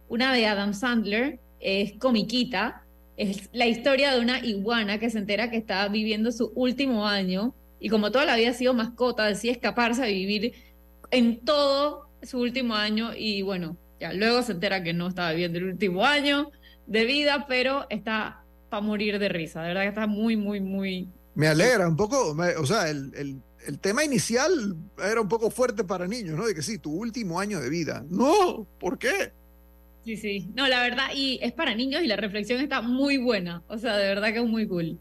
S5: Una de Adam Sandler, es comiquita, es la historia de una iguana que se entera que está viviendo su último año y como toda la vida ha sido mascota, decide escaparse a vivir en todo su último año y bueno, ya luego se entera que no estaba viviendo el último año de vida, pero está para morir de risa, de verdad que está muy, muy, muy
S8: Me alegra un poco, me- o sea, el, el- el tema inicial era un poco fuerte para niños, ¿no? De que sí, tu último año de vida. No, ¿por qué?
S5: Sí, sí. No, la verdad, y es para niños y la reflexión está muy buena. O sea, de verdad que es muy cool.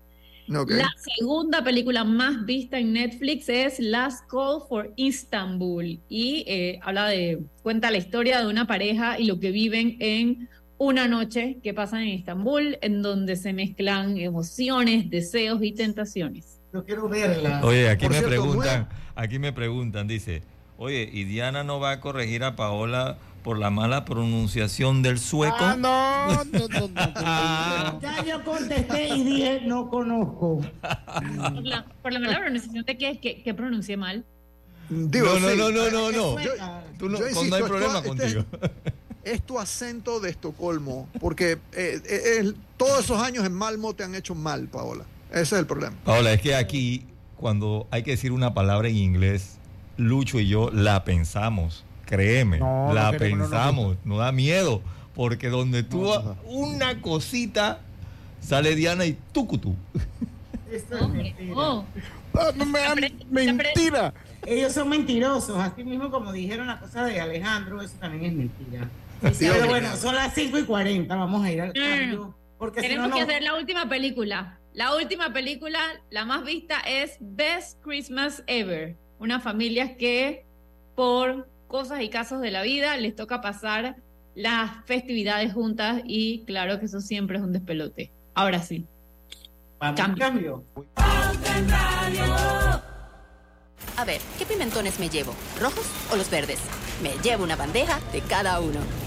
S5: La segunda película más vista en Netflix es Last Call for Istanbul y eh, habla de, cuenta la historia de una pareja y lo que viven en una noche que pasan en Estambul, en donde se mezclan emociones, deseos y tentaciones.
S4: Yo quiero verla.
S2: Oye, aquí
S4: Por
S2: me
S4: cierto,
S2: preguntan, aquí me preguntan, dice, oye, ¿y Diana no va a corregir a Paola por la mala pronunciación del sueco?
S4: Ah, no, no, no, no. Ya yo contesté y dije, no conozco.
S5: Por la, por la mala pronunciación de que, que, que pronuncié mal.
S8: Digo,
S2: no, no, no, no, no, no.
S8: Yo-
S2: Tú no,
S8: yo
S2: con-
S8: insisto,
S2: no hay
S8: esto-
S2: problema
S8: este-
S2: contigo.
S8: Es tu acento de Estocolmo, porque eh, eh, el- todos esos años en Malmo te han hecho mal, Paola. Ese es el problema.
S2: Paola, es que aquí, cuando hay que decir una palabra en inglés,
S7: Lucho y yo la pensamos. Créeme,
S6: No,
S7: la
S6: no,
S7: pensamos. No, da miedo. Porque donde tú una cosita, sale Diana y tucutu.
S4: Eso es mentira.
S5: Oh.
S6: Ah, no me dan mentira.
S4: Ellos son mentirosos, así mismo como dijeron la cosa de Alejandro, eso también es mentira.
S5: sí,
S4: Pero bueno, son las 5 y 40, vamos a ir al cambio. Porque si no,
S5: Tenemos
S4: no-
S5: que hacer la última película. La última película, la más vista, es Best Christmas Ever. Unas familias que por cosas y casos de la vida les toca pasar las festividades juntas y claro que eso siempre es un despelote. Ahora sí.
S4: Cambio.
S25: A ver, ¿qué pimentones me llevo? ¿Rojos o los verdes? Me llevo una bandeja de cada uno.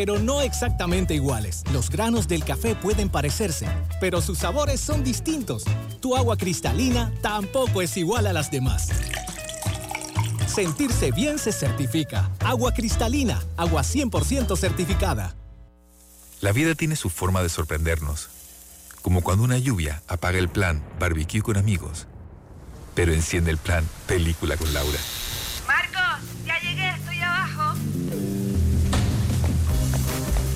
S20: no exactamente iguales. Los granos del café pueden parecerse, pero sus sabores son distintos. Tu agua cristalina tampoco es igual a las demás. Sentirse bien se certifica. Agua cristalina, agua 100% certificada.
S26: La vida tiene su forma de sorprendernos, como cuando una lluvia apaga el plan barbecue con amigos, pero enciende el plan película con Laura.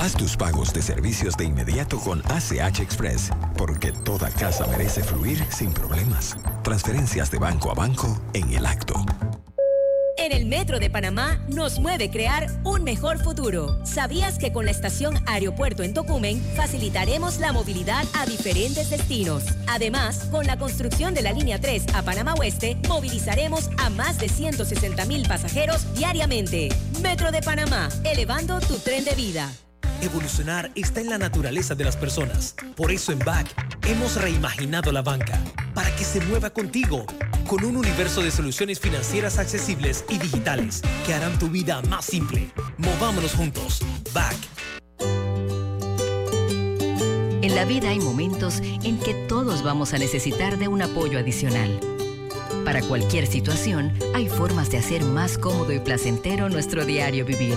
S12: Haz tus pagos de servicios de inmediato con ACH Express, porque toda casa merece fluir sin problemas. Transferencias de banco a banco en el acto.
S27: En el Metro de Panamá nos mueve crear un mejor futuro. ¿Sabías que con la estación Aeropuerto en Tocumen facilitaremos la movilidad a diferentes destinos? Además, con la construcción de la línea 3 a Panamá Oeste, movilizaremos a más de 160 mil pasajeros diariamente. Metro de Panamá, elevando tu tren de vida.
S15: Evolucionar está en la naturaleza de las personas. Por eso en BAC hemos reimaginado la banca para que se mueva contigo con un universo de soluciones financieras accesibles y digitales que harán tu vida más simple. Movámonos juntos. BAC.
S28: En la vida hay momentos en que todos vamos a necesitar de un apoyo adicional. Para cualquier situación, hay formas de hacer más cómodo y placentero nuestro diario vivir.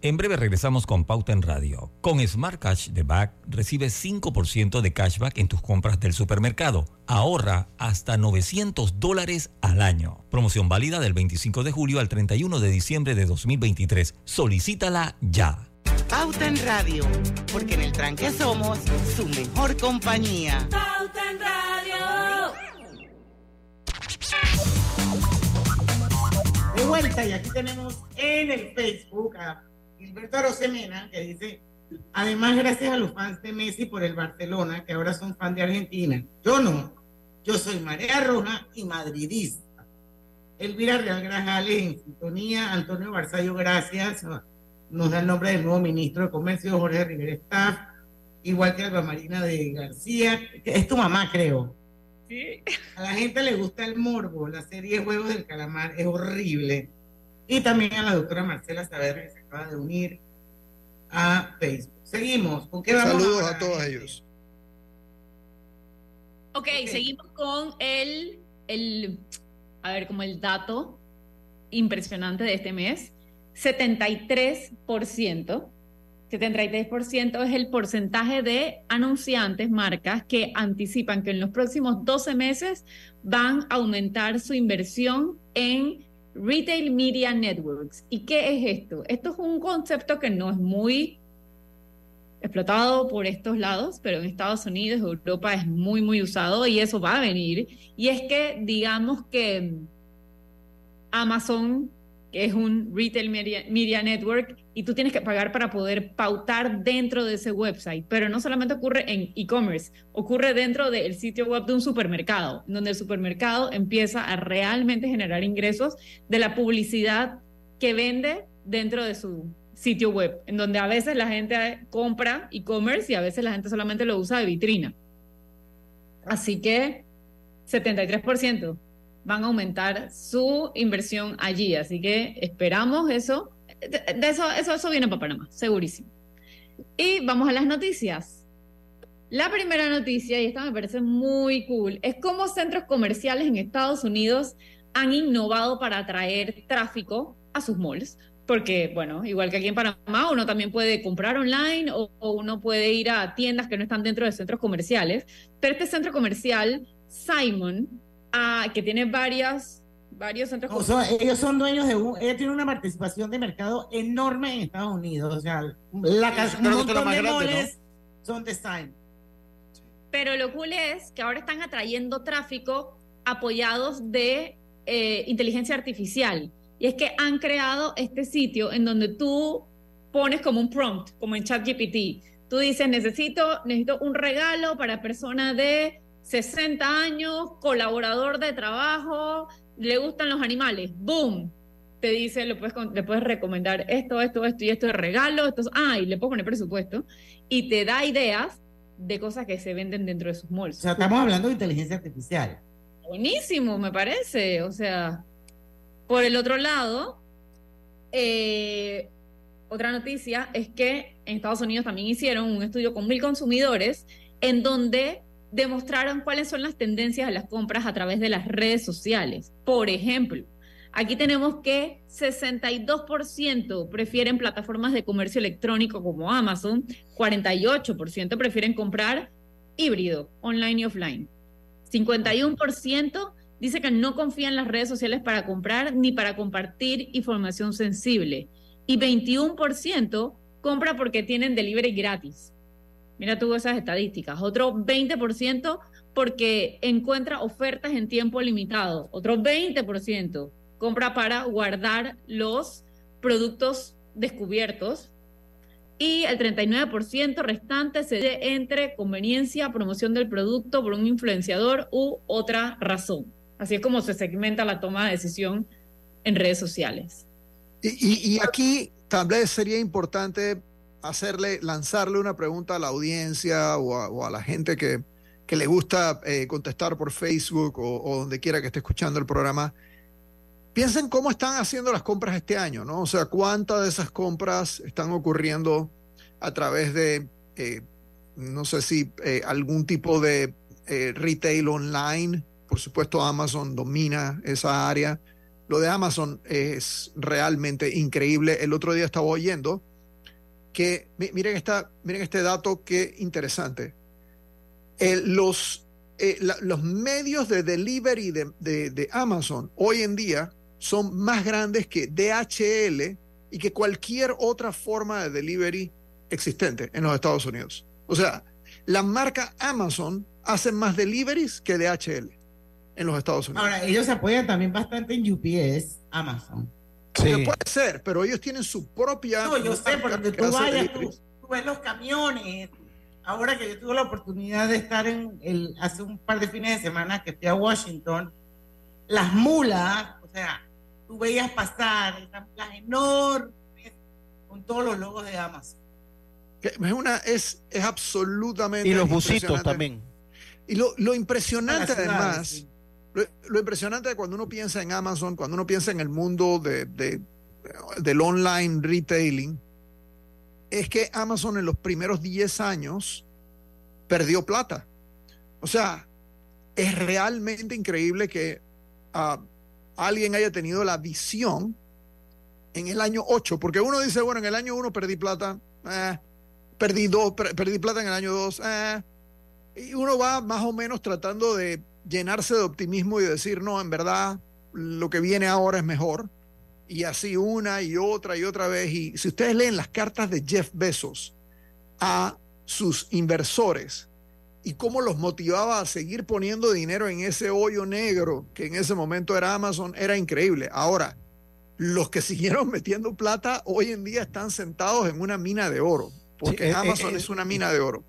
S2: En breve regresamos con Pauta en Radio. Con Smart Cash de Back recibes 5% de cashback en tus compras del supermercado. Ahorra hasta 900 dólares al año. Promoción válida del 25 de julio al 31 de diciembre de 2023. Solicítala ya.
S4: Pauta en Radio, porque en el tranque somos su mejor compañía.
S24: Pauta en Radio.
S4: De vuelta, y aquí tenemos en el Facebook a Gilberto Arosemena, que dice, además gracias a los fans de Messi por el Barcelona, que ahora son fans de Argentina. Yo no, yo soy Marea Roja y madridista. Elvira Real Grajales en sintonía, Antonio Barzallo, gracias. Nos da el nombre del nuevo ministro de Comercio, Jorge Rivera Staff, igual que Alba Marina de García, que es tu mamá, creo.
S5: sí.
S4: A la gente le gusta el morbo, la serie Juegos del Calamar es horrible. Y también a la doctora Marcela Saavedra que se acaba de unir a Facebook. Seguimos. ¿Con qué vamos
S8: Saludos a todos ellos.
S5: ok, seguimos con el, el, a ver, como el dato impresionante de este mes. 73%. 73% es el porcentaje de anunciantes, marcas, que anticipan que en los próximos 12 meses van a aumentar su inversión en Retail Media Networks. ¿Y qué es esto? Esto es un concepto que no es muy explotado por estos lados, pero en Estados Unidos, Europa es muy, muy usado y eso va a venir. Y es que, digamos que Amazon, que es un Retail Media, Media Network, y tú tienes que pagar para poder pautar dentro de ese website. Pero no solamente ocurre en e-commerce, ocurre dentro del sitio web de un supermercado, donde el supermercado empieza a realmente generar ingresos de la publicidad que vende dentro de su sitio web, en donde a veces la gente compra e-commerce y a veces la gente solamente lo usa de vitrina. Así que 73% van a aumentar su inversión allí. Así que esperamos eso. Eso, eso, eso viene para Panamá, segurísimo. Y vamos a las noticias. La primera noticia, y esta me parece muy cool, es cómo centros comerciales en Estados Unidos han innovado para atraer tráfico a sus malls. Porque, bueno, igual que aquí en Panamá, uno también puede comprar online o, o uno puede ir a tiendas que no están dentro de centros comerciales. Pero este centro comercial, Simon, ah, que tiene varias, varios centros
S4: O sea, ellos son dueños de un, ella tiene una participación de mercado enorme en Estados Unidos. O sea, la casa, un montón de
S6: grande, ¿no?
S4: moles son de Simon.
S5: Pero lo cool es que ahora están atrayendo tráfico apoyados de eh, inteligencia artificial. Y es que han creado este sitio en donde tú pones como un prompt, como en ChatGPT. Tú dices, necesito, necesito un regalo para persona de 60 años, colaborador de trabajo, le gustan los animales. ¡Boom! Te dice, le puedes, le puedes recomendar esto, esto, esto y esto de regalo. Esto, es- ah, y le puedes poner presupuesto. Y te da ideas de cosas que se venden dentro de sus malls.
S4: O sea, estamos hablando de inteligencia artificial.
S5: Buenísimo, me parece. O sea, por el otro lado, eh, otra noticia es que en Estados Unidos también hicieron un estudio con mil consumidores en donde demostraron cuáles son las tendencias de las compras a través de las redes sociales. Por ejemplo, aquí tenemos que 62% prefieren plataformas de comercio electrónico como Amazon, 48% prefieren comprar híbrido, online y offline. 51% dice que no confía en las redes sociales para comprar ni para compartir información sensible. Y 21% compra porque tienen delivery gratis. Mira tú esas estadísticas. Otro 20% porque encuentra ofertas en tiempo limitado. Otro 20% compra para guardar los productos descubiertos. Y el 39% restante se de entre conveniencia, promoción del producto por un influenciador u otra razón. Así es como se segmenta la toma de decisión en redes sociales.
S8: Y, y- aquí tal sería importante hacerle, lanzarle una pregunta a la audiencia o a, la gente que, que le gusta eh, contestar por Facebook o, donde quiera que esté escuchando el programa. Piensen cómo están haciendo las compras este año, ¿no? O sea, cuántas de esas compras están ocurriendo a través de, eh, no sé si eh, algún tipo de retail online. Por supuesto, Amazon domina esa área. Lo de Amazon es realmente increíble. El otro día estaba oyendo que, mi- miren, esta, miren este dato que interesante. Eh, los, eh, los medios de delivery de, de- de Amazon hoy en día son más grandes que DHL y que cualquier otra forma de delivery existente en los Estados Unidos. O sea, la marca Amazon hace más deliveries que DHL en los Estados Unidos.
S4: Ahora, ellos se apoyan también bastante en UPS, Amazon.
S8: Porque Puede ser, pero ellos tienen su propia.
S4: No, yo sé, por donde
S8: que
S4: tú vayas, tú, tú ves los camiones. Ahora que yo tuve la oportunidad de estar en el, hace un par de fines de semana que fui a Washington, las mulas, o sea, tú veías pasar esas mulas enormes con todos los logos de Amazon.
S8: Que Es, una, es, es absolutamente.
S6: Y los busitos también.
S8: Y lo, lo impresionante
S4: ciudades,
S8: además,
S4: sí.
S8: Lo, impresionante de cuando uno piensa en Amazon, cuando uno piensa en el mundo de, de- del online retailing, es que Amazon en los primeros 10 años perdió plata. O sea, es realmente increíble que ah, alguien haya tenido la visión en el año 8, porque uno dice, bueno, en el año 1 perdí plata, eh, perdí, dos, per- perdí plata en el año 2, y uno va más o menos tratando de llenarse de optimismo y decir, no, en verdad, lo que viene ahora es mejor. Y así una y otra y otra vez. Y si ustedes leen las cartas de Jeff Bezos a sus inversores y cómo los motivaba a seguir poniendo dinero en ese hoyo negro que en ese momento era Amazon, era increíble. Ahora, los que siguieron metiendo plata hoy en día están sentados en una mina de oro, porque
S6: Sí, eh,
S8: Amazon
S6: eh,
S8: es una mina de oro.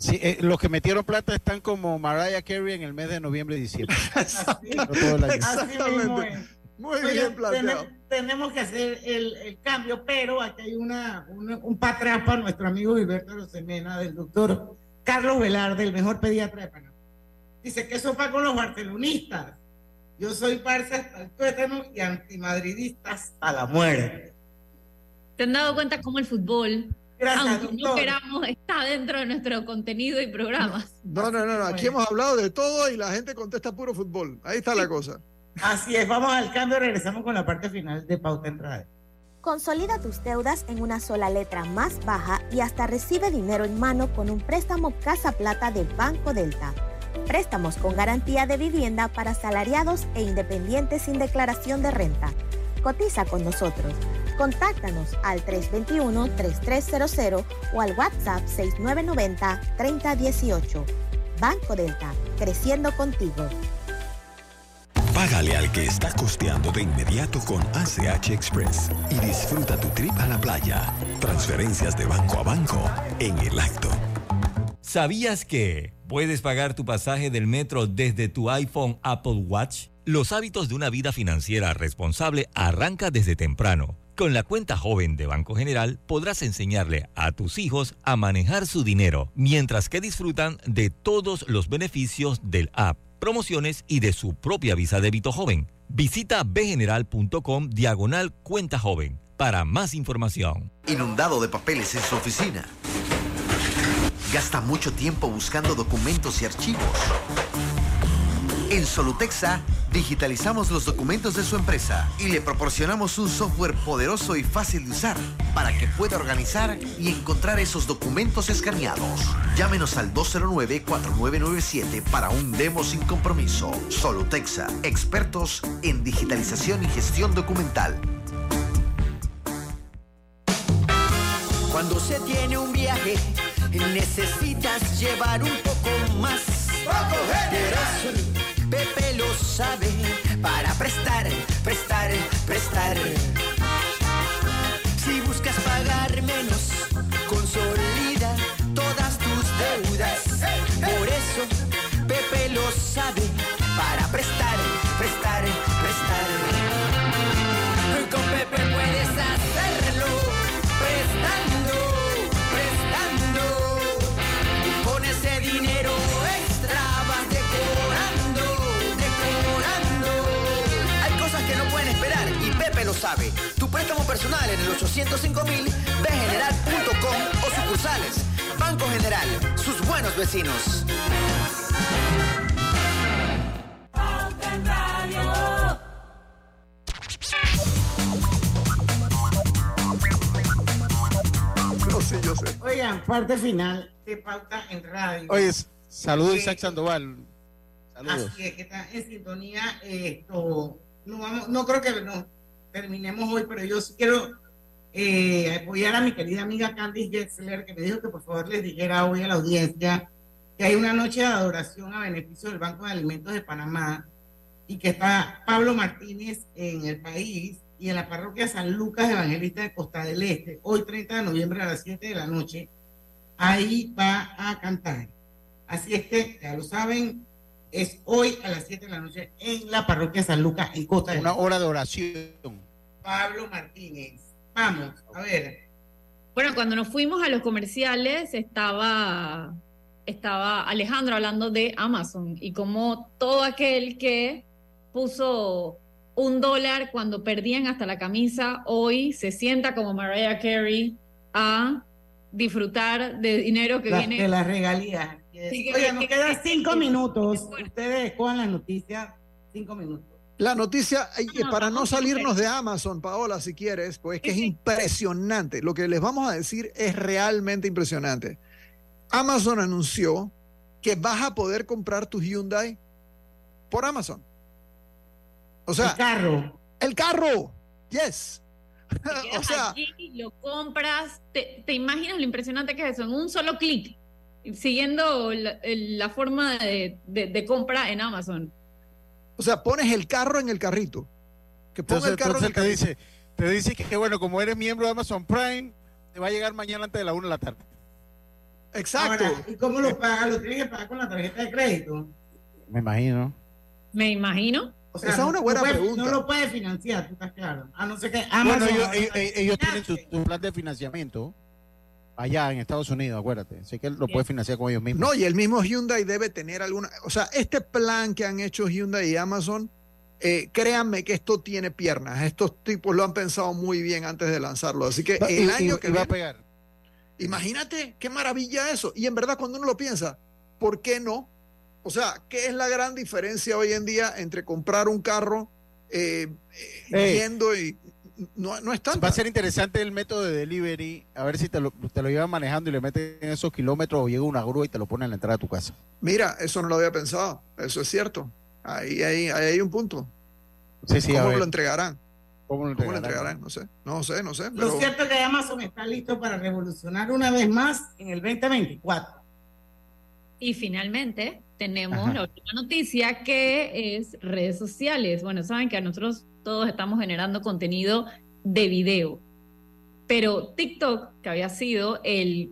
S6: Sí, eh, los que metieron plata están como Mariah Carey en el mes de noviembre y diciembre.
S4: Es.
S8: Muy bien planteado.
S4: tene- tenemos que hacer el, el cambio, pero aquí hay una, una- un patrón para nuestro amigo Gilberto Rosemena, del doctor Carlos Velarde, el mejor pediatra de Panamá. Dice que eso va con los barcelonistas. Yo soy parza hasta el tuétano y antimadridista hasta la muerte.
S5: ¿Te han dado cuenta cómo el fútbol,
S4: Gracias,
S5: aunque no queramos, está dentro de nuestro contenido y programas?
S8: No, no, no, no. Aquí hemos hablado de todo y la gente contesta puro fútbol. Ahí está la cosa.
S4: Así es, vamos al cambio, regresamos con la parte final de Pauta en Radio.
S29: Consolida tus deudas en una sola letra más baja y hasta recibe dinero en mano con un préstamo Casa Plata del Banco Delta. Préstamos con garantía de vivienda para salariados e independientes sin declaración de renta. Cotiza con nosotros. Contáctanos al 321-3300 o al WhatsApp 6990-3018. Banco Delta, creciendo contigo.
S12: Págale al que está costeando de inmediato con ACH Express y disfruta tu trip a la playa. Transferencias de banco a banco en el acto.
S2: ¿Sabías que puedes pagar tu pasaje del metro desde tu iPhone Apple Watch? Los hábitos de una vida financiera responsable arranca desde temprano. Con la cuenta joven de Banco General podrás enseñarle a tus hijos a manejar su dinero, mientras que disfrutan de todos los beneficios del app, promociones y de su propia visa débito joven. Visita bgeneral.com diagonal cuenta joven para más información.
S23: Inundado de papeles en su oficina. Gasta mucho tiempo buscando documentos y archivos. En Solutexa digitalizamos los documentos de su empresa y le proporcionamos un software poderoso y fácil de usar para que pueda organizar y encontrar esos documentos escaneados. Llámenos al 209-4997 para un demo sin compromiso. Solutexa, expertos en digitalización y gestión documental. Cuando se tiene un viaje, necesitas llevar un poco más. Por eso Pepe lo sabe para prestar, prestar, prestar. Si buscas pagar menos, consolida todas tus deudas. Por eso Pepe lo sabe sabe. Tu préstamo personal en el 805 mil, bgeneral.com o sucursales. Banco General, sus buenos vecinos.
S8: No, sí, yo sé.
S4: Oigan, parte final de Pauta en Radio.
S6: Oye, saludos
S4: Eh,
S6: Isaac Sandoval. Saludos.
S4: Así es, que está en sintonía. Esto, no, vamos, no creo que nos terminemos hoy, pero yo sí quiero eh, apoyar a mi querida amiga Candice Getzler, que me dijo que por favor les dijera hoy a la audiencia que hay una noche de adoración a beneficio del Banco de Alimentos de Panamá y que está Pablo Martínez en el país y en la parroquia San Lucas Evangelista de Costa del Este, hoy 30 de noviembre a las 7 de la noche. Ahí va a cantar. Así es que, ya lo saben, es hoy a las 7 de la noche en la parroquia San Lucas, en Costa
S6: Una hora de oración.
S4: Pablo Martínez. Vamos, a ver.
S5: Bueno, cuando nos fuimos a los comerciales estaba estaba Alejandro hablando de Amazon y como todo aquel que puso un dólar cuando perdían hasta la camisa, hoy se sienta como Mariah Carey a disfrutar de dinero que
S4: La-
S5: viene
S4: de las regalías. Oye, nos quedan cinco minutos. Ustedes con la noticia, cinco minutos.
S8: La noticia, ay, para no salirnos de Amazon, Paola, si quieres, pues es que es impresionante. Lo que les vamos a decir es realmente impresionante. Amazon anunció que vas a poder comprar tu Hyundai por Amazon. O sea,
S4: El carro.
S8: El carro. Yes.
S5: o sea, allí, lo compras, te, te imaginas lo impresionante que es eso, en un solo clic, siguiendo la, forma de, de- de compra en Amazon.
S8: O sea, pones el carro en el carrito. Que ponga
S6: Entonces,
S8: el carro en el
S6: entonces te
S8: carrito.
S6: dice, te dice que, que, bueno, como eres miembro de Amazon Prime, te va a llegar mañana antes de la 1 de la tarde.
S8: Exacto.
S4: Ahora, ¿y cómo lo pagas? ¿Lo tienes que pagar con la tarjeta de crédito?
S6: Me imagino.
S5: Me imagino.
S4: O sea,
S8: Esa es una
S4: no-
S8: buena
S4: no puede-
S8: pregunta.
S4: No lo puedes financiar, tú estás claro. A no ser que
S6: Bueno,
S4: Amazon.
S6: ellos,
S4: ahora-
S6: ellos- ellos tienen su, su plan de financiamiento allá en Estados Unidos, acuérdate. Así que lo puede financiar con ellos mismos.
S8: No, y el mismo Hyundai debe tener alguna. O sea, este plan que han hecho Hyundai y Amazon, eh, créanme que esto tiene piernas. Estos tipos lo han pensado muy bien antes de lanzarlo. Así que
S6: Va-
S8: el
S6: y-
S8: año
S6: y-
S8: que
S6: y va a pegar.
S8: Imagínate qué maravilla eso. Y en verdad, cuando uno lo piensa, ¿por qué no? O sea, ¿qué es la gran diferencia hoy en día entre comprar un carro eh, eh, yendo y. No, no es tanto.
S6: Va a ser interesante el método de delivery, a ver si te lo, te lo llevan manejando y le meten esos kilómetros o llega una grúa y te lo ponen en la entrada de tu casa.
S8: Mira, eso no lo había pensado. Eso es cierto. Ahí, ahí, ahí hay un punto.
S6: Sí, sí, a
S8: ¿Cómo lo entregarán?
S6: ¿Cómo lo
S8: ¿Cómo lo
S6: entregarán?
S8: entregarán? No sé. No sé, no sé.
S4: Lo cierto es que Amazon está listo para revolucionar una vez más en el 2024.
S5: Y finalmente tenemos
S4: Ajá.
S5: la última noticia que es redes sociales. Bueno, saben que a nosotros todos estamos generando contenido de video, pero TikTok, que había sido el,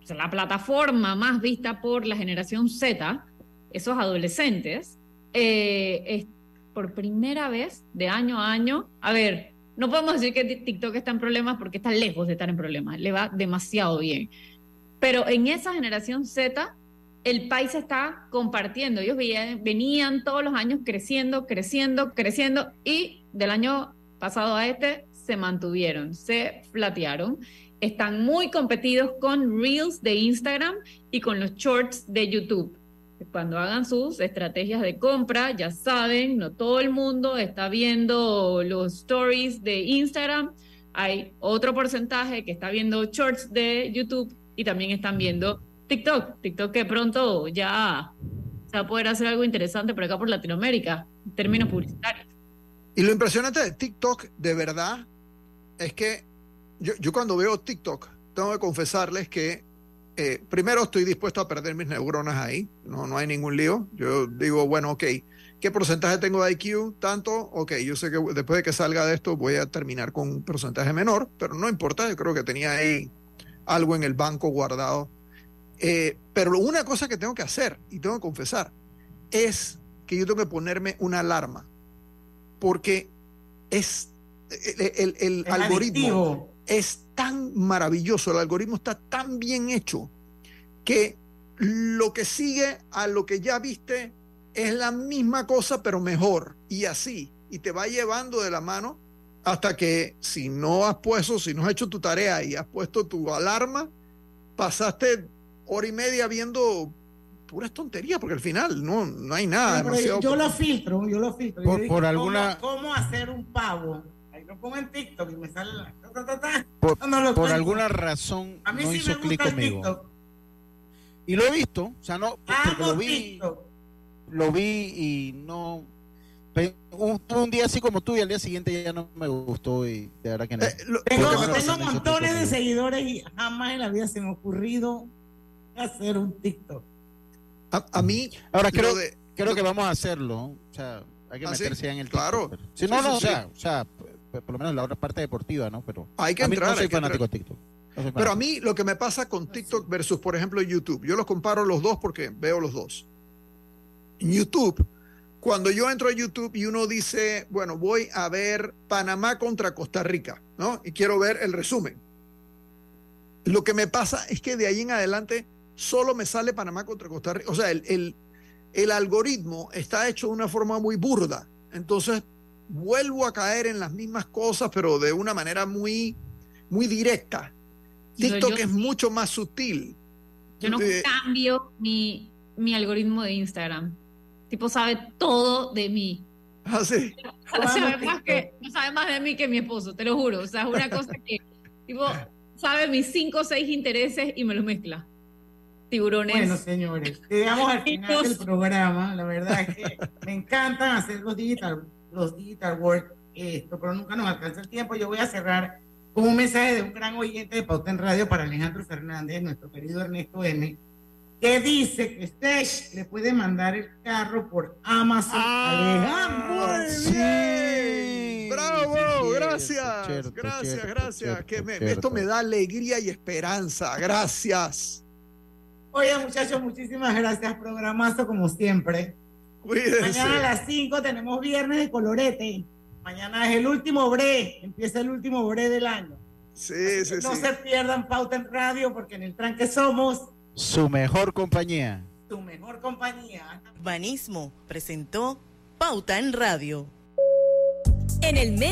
S5: o sea, la plataforma más vista por la generación Z, esos adolescentes, eh, es por primera vez de año a año, a ver, no podemos decir que TikTok está en problemas porque está lejos de estar en problemas, le va demasiado bien. Pero en esa generación Z, el país está compartiendo. Ellos venían todos los años creciendo, creciendo, creciendo y del año pasado a este se mantuvieron, se flatearon. Están muy competidos con Reels de Instagram y con los Shorts de YouTube. Cuando hagan sus estrategias de compra, ya saben, no todo el mundo está viendo los stories de Instagram. Hay otro porcentaje que está viendo shorts de YouTube y también están viendo TikTok. TikTok que pronto ya se va a poder hacer algo interesante por acá por Latinoamérica, en términos publicitarios.
S8: Y lo impresionante de TikTok, de verdad, es que yo, yo cuando veo TikTok, tengo que confesarles que eh, primero estoy dispuesto a perder mis neuronas ahí, no, no hay ningún lío. Yo digo, bueno, ok, ¿qué porcentaje tengo de IQ? Tanto, ok, yo sé que después de que salga de esto voy a terminar con un porcentaje menor, pero no importa, yo creo que tenía ahí algo en el banco guardado. Eh, pero una cosa que tengo que hacer, y tengo que confesar, es que yo tengo que ponerme una alarma porque es el, el- el
S4: Es
S8: algoritmo
S4: adictivo.
S8: es tan maravilloso, el algoritmo está tan bien hecho que lo que sigue a lo que ya viste es la misma cosa pero mejor y así y te va llevando de la mano hasta que si no has puesto, si no has hecho tu tarea y has puesto tu alarma, pasaste hora y media viendo puras tonterías porque al final no, no hay nada.
S4: Yo lo filtro, yo lo filtro.
S8: Por-
S4: Yo digo,
S8: por
S4: ¿cómo-
S8: alguna-
S4: ¿Cómo, hacer un pavo? Ahí lo pongo en TikTok y me sale la... ta, ta, ta, ta.
S6: Por,
S4: No,
S6: por alguna razón
S4: A mí
S6: no
S4: sí
S6: hizo clic conmigo.
S4: TikTok.
S6: Y lo he visto, o sea, no, porque lo vi,
S4: TikTok.
S6: lo vi y no. Un, un día así como tú y al día siguiente ya no me gustó y de verdad que no.
S4: Tengo,
S6: alguna
S4: tengo
S6: clic
S4: montones de seguidores y jamás en la vida se me ha ocurrido hacer un TikTok.
S8: A, a mí,
S6: Ahora creo,
S8: de-
S6: creo que vamos a hacerlo. O sea, hay que
S8: ¿Ah,
S6: meterse en el
S8: Claro.
S6: TikTok. pero- Si
S8: Sí,
S6: no,
S8: sí,
S6: no, o sea, o sea, por lo menos la otra parte deportiva, ¿no? Pero
S8: Hay que
S6: a mí
S8: entrar,
S6: no soy fanático de TikTok. No
S8: Pero a mí lo que me pasa con TikTok versus, por ejemplo, YouTube, yo los comparo los dos porque veo los dos. En YouTube, cuando yo entro a YouTube y uno dice, bueno, voy a ver Panamá contra Costa Rica, ¿no? Y quiero ver el resumen. Lo que me pasa es que de ahí en adelante solo me sale Panamá contra Costa Rica. O sea, el, el, el algoritmo está hecho de una forma muy burda. Entonces, vuelvo a caer en las mismas cosas, pero de una manera muy, muy directa. TikTok
S5: yo
S8: es mucho más sutil.
S5: Yo no
S8: Eh,
S5: cambio mi, mi algoritmo de Instagram. Tipo, sabe todo de mí.
S8: Ah, sí.
S5: sabe más que, no sabe más de mí que mi esposo, te lo juro. O sea, es una cosa que, tipo, sabe mis cinco o seis intereses y me los mezcla. Tiburones.
S4: Bueno, señores, llegamos al final del programa. La verdad es que me encantan hacer los digital, los digital work, esto, pero nunca nos alcanza el tiempo. Yo voy a cerrar con un mensaje de un gran oyente de Pauta en Radio para Alejandro Fernández, nuestro querido Ernesto M, que dice que usted le puede mandar el carro por Amazon. Alejandro.
S8: Sí. Bravo, gracias.
S6: cierto,
S8: gracias,
S6: cierto,
S8: gracias.
S6: cierto,
S8: que me- esto me da alegría y esperanza. Gracias.
S4: Oye, muchachos, muchísimas gracias. Programazo como siempre.
S8: Cuídense.
S4: Mañana a las 5 tenemos viernes de colorete. Mañana es el último bre, empieza el último bre del año.
S8: Sí, sí,
S4: no
S8: sí.
S4: se pierdan Pauta en Radio porque en el tranque somos
S6: Su mejor compañía.
S4: tu mejor compañía.
S30: Urbanismo presentó Pauta en Radio.
S27: En el metro